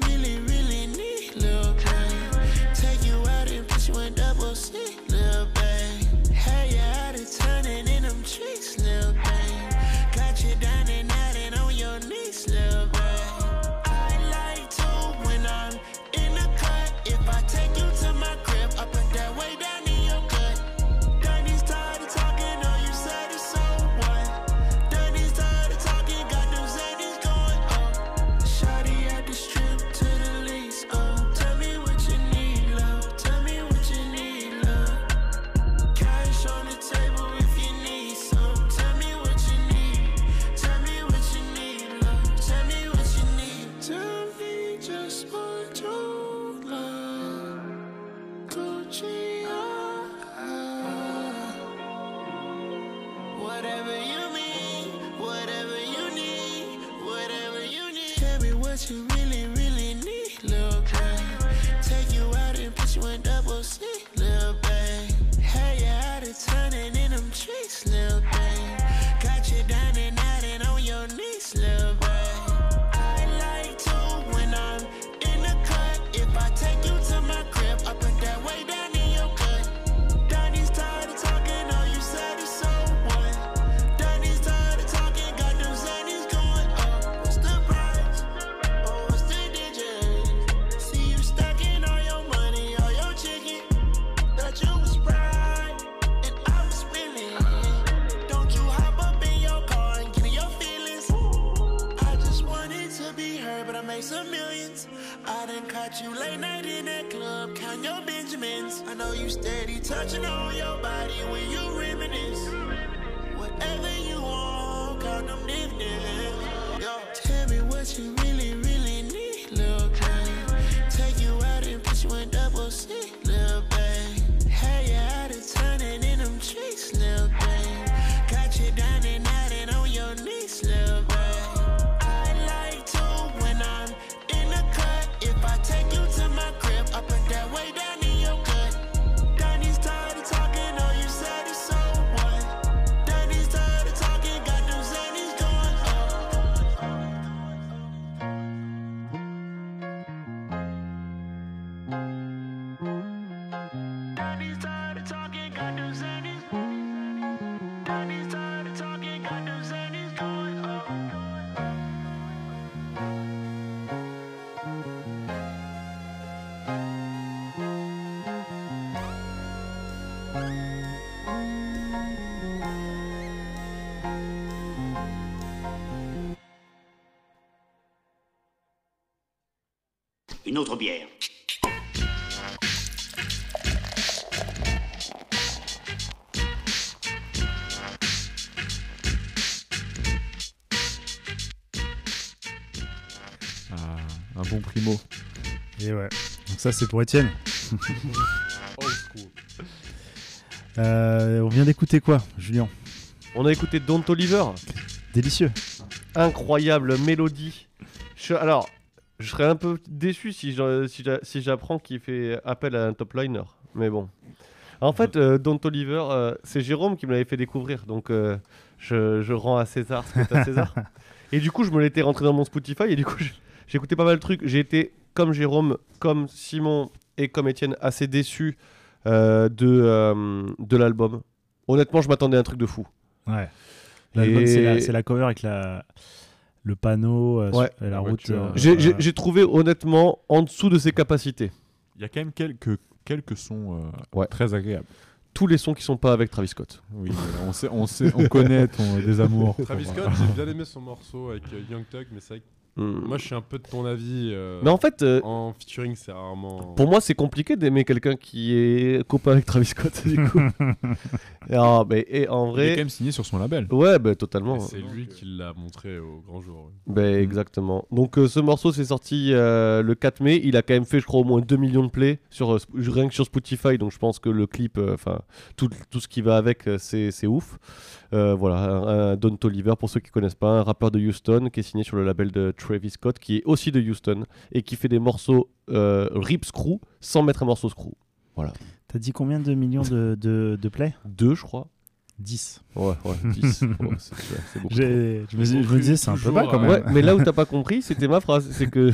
Une autre bière. Ah, un bon primo. Et ouais. Donc ça, c'est pour Étienne. Old school. Euh, on vient d'écouter quoi, Julien? On a écouté Don't Oliver. Délicieux. Incroyable mélodie. Je- alors, je serais un peu déçu si j'apprends qu'il fait appel à un top liner. Mais bon. En fait, euh, Don't Oliver, euh, c'est Jérôme qui me l'avait fait découvrir. Donc, euh, je, je rends à César ce qui est à César. et du coup, je me l'étais rentré dans mon Spotify. Et du coup, écouté pas mal de trucs. J'ai été, comme Jérôme, comme Simon et comme Étienne, assez déçu euh, de, de l'album. Honnêtement, je m'attendais à un truc de fou. Ouais. L'album, Et- c'est la, c'est la cover avec la, le panneau, euh, Ouais. sur- la, route. euh, J'ai- trouvé honnêtement en dessous de ses capacités. Il y a quand même quelques, quelques sons euh, très agréables. Tous les sons qui sont pas avec Travis Scott. Oui, on, sait, on, sait, on connaît ton désamour. Travis Scott, j'ai bien aimé son morceau avec Young Thug, mais c'est vrai Hmm. moi je suis un peu de ton avis. euh, Mais en fait, euh, en featuring, c'est rarement. Pour moi, c'est compliqué d'aimer quelqu'un qui est copain avec Travis Scott. Du coup. et, en, mais- et en Il vrai. est quand même signé sur son label. Ouais, bah, totalement. Et C'est lui qui l'a montré au grand jour. ouais. Ben, exactement. Donc euh, ce morceau c'est sorti euh, le 4 mai. Il a quand même fait, je crois, au moins 2 millions de plays sur, euh, rien que sur Spotify. Donc je pense que le clip, euh, enfin tout, tout ce qui va avec, euh, c'est c'est ouf. Euh, voilà, un, un Don Toliver, pour ceux qui connaissent pas, un rappeur de Houston qui est signé sur le label de Travis Scott, qui est aussi de Houston et qui fait des morceaux euh, rip screw sans mettre un morceau screw. Voilà. T'as dit combien de millions de, de, de plays? Deux, je crois. 10. Ouais, ouais, 10. Ouais, c'est- c'est beaucoup je, me, dis- je me disais, c'est un peu bas quand même. Ouais, mais là où t'as pas compris, c'était ma phrase. C'est que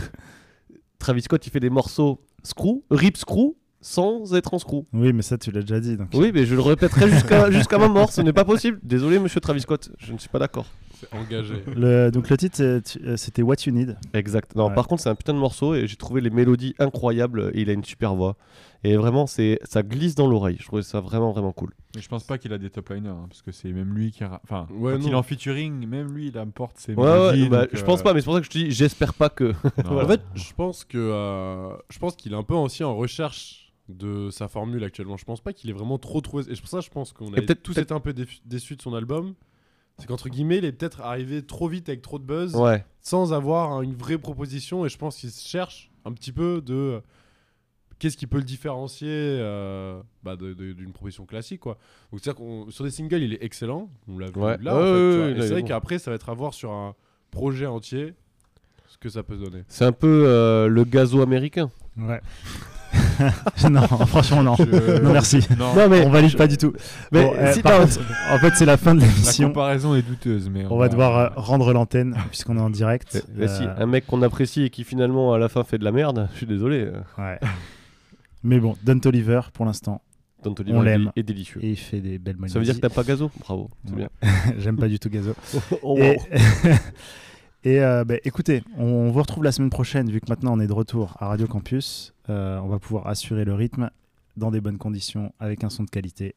Travis Scott, il fait des morceaux screw, rip screw, sans être en screw. Oui, mais ça, tu l'as déjà dit. donc- Oui, mais je le répéterai jusqu'à jusqu'à ma mort. Ce n'est pas possible. Désolé, monsieur Travis Scott, je ne suis pas d'accord. C'est engagé. Le, donc le titre, euh, c'était What You Need. Exact. Non, Ouais. par contre, c'est un putain de morceau et j'ai trouvé les mélodies incroyables. Et il a une super voix. Et vraiment, c'est ça glisse dans l'oreille. Je trouvais ça vraiment, vraiment cool. Mais je pense pas qu'il a des top liners, hein, parce que c'est même lui qui a. Enfin, Ouais, quand non. il est en featuring, même lui, il apporte ses Ouais, ouais, mélodies. bah, donc, je euh, pense pas, mais c'est pour ça que je te dis, j'espère pas que. En fait, je pense que euh, je pense qu'il est un peu aussi en recherche de sa formule actuellement. Je pense pas qu'il est vraiment trop trouvé. Et c'est pour ça, je pense qu'on a Et peut-être- tous peut-être- été un peu déçus de son album. C'est qu'entre guillemets, il est peut-être arrivé trop vite avec trop de buzz, Ouais. sans avoir hein, une vraie proposition. Et je pense qu'il se cherche un petit peu de euh, qu'est-ce qui peut le différencier euh, bah, de- de- d'une proposition classique, quoi. Donc c'est-à-dire qu'on sur des singles, il est excellent. On l'a vu Ouais. là. Ouais, en fait, ouais, tu vois. ouais, Et là, c'est vrai bon. qu'après, ça va être à voir sur un projet entier ce que ça peut donner. C'est un peu euh, le gazo américain. Ouais. non, franchement, non. Je- Non, merci. Non. Non, mais- on valide pas du tout. Mais Bon, euh, si- par non, contre, en fait, c'est la fin de La l'émission. comparaison est douteuse, mais On va devoir euh, rendre l'antenne puisqu'on est en direct. Mais si, Euh, un mec qu'on apprécie et qui finalement à la fin fait de la merde, je suis désolé. euh, ouais. Mais bon, Don Toliver, pour l'instant, Don Toliver on l'aime. est délicieux. Et il fait des belles mélodies. Ça veut dire que t'as pas gazo? Bravo, c'est Ouais. bien. J'aime pas du tout Gazo. Oh, Et, euh, bah, écoutez, on vous retrouve la semaine prochaine, vu que maintenant on est de retour à Radio Campus. Euh, on va pouvoir assurer le rythme dans des bonnes conditions, avec un son de qualité.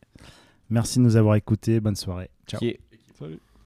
Merci de nous avoir écoutés. Bonne soirée. Ciao.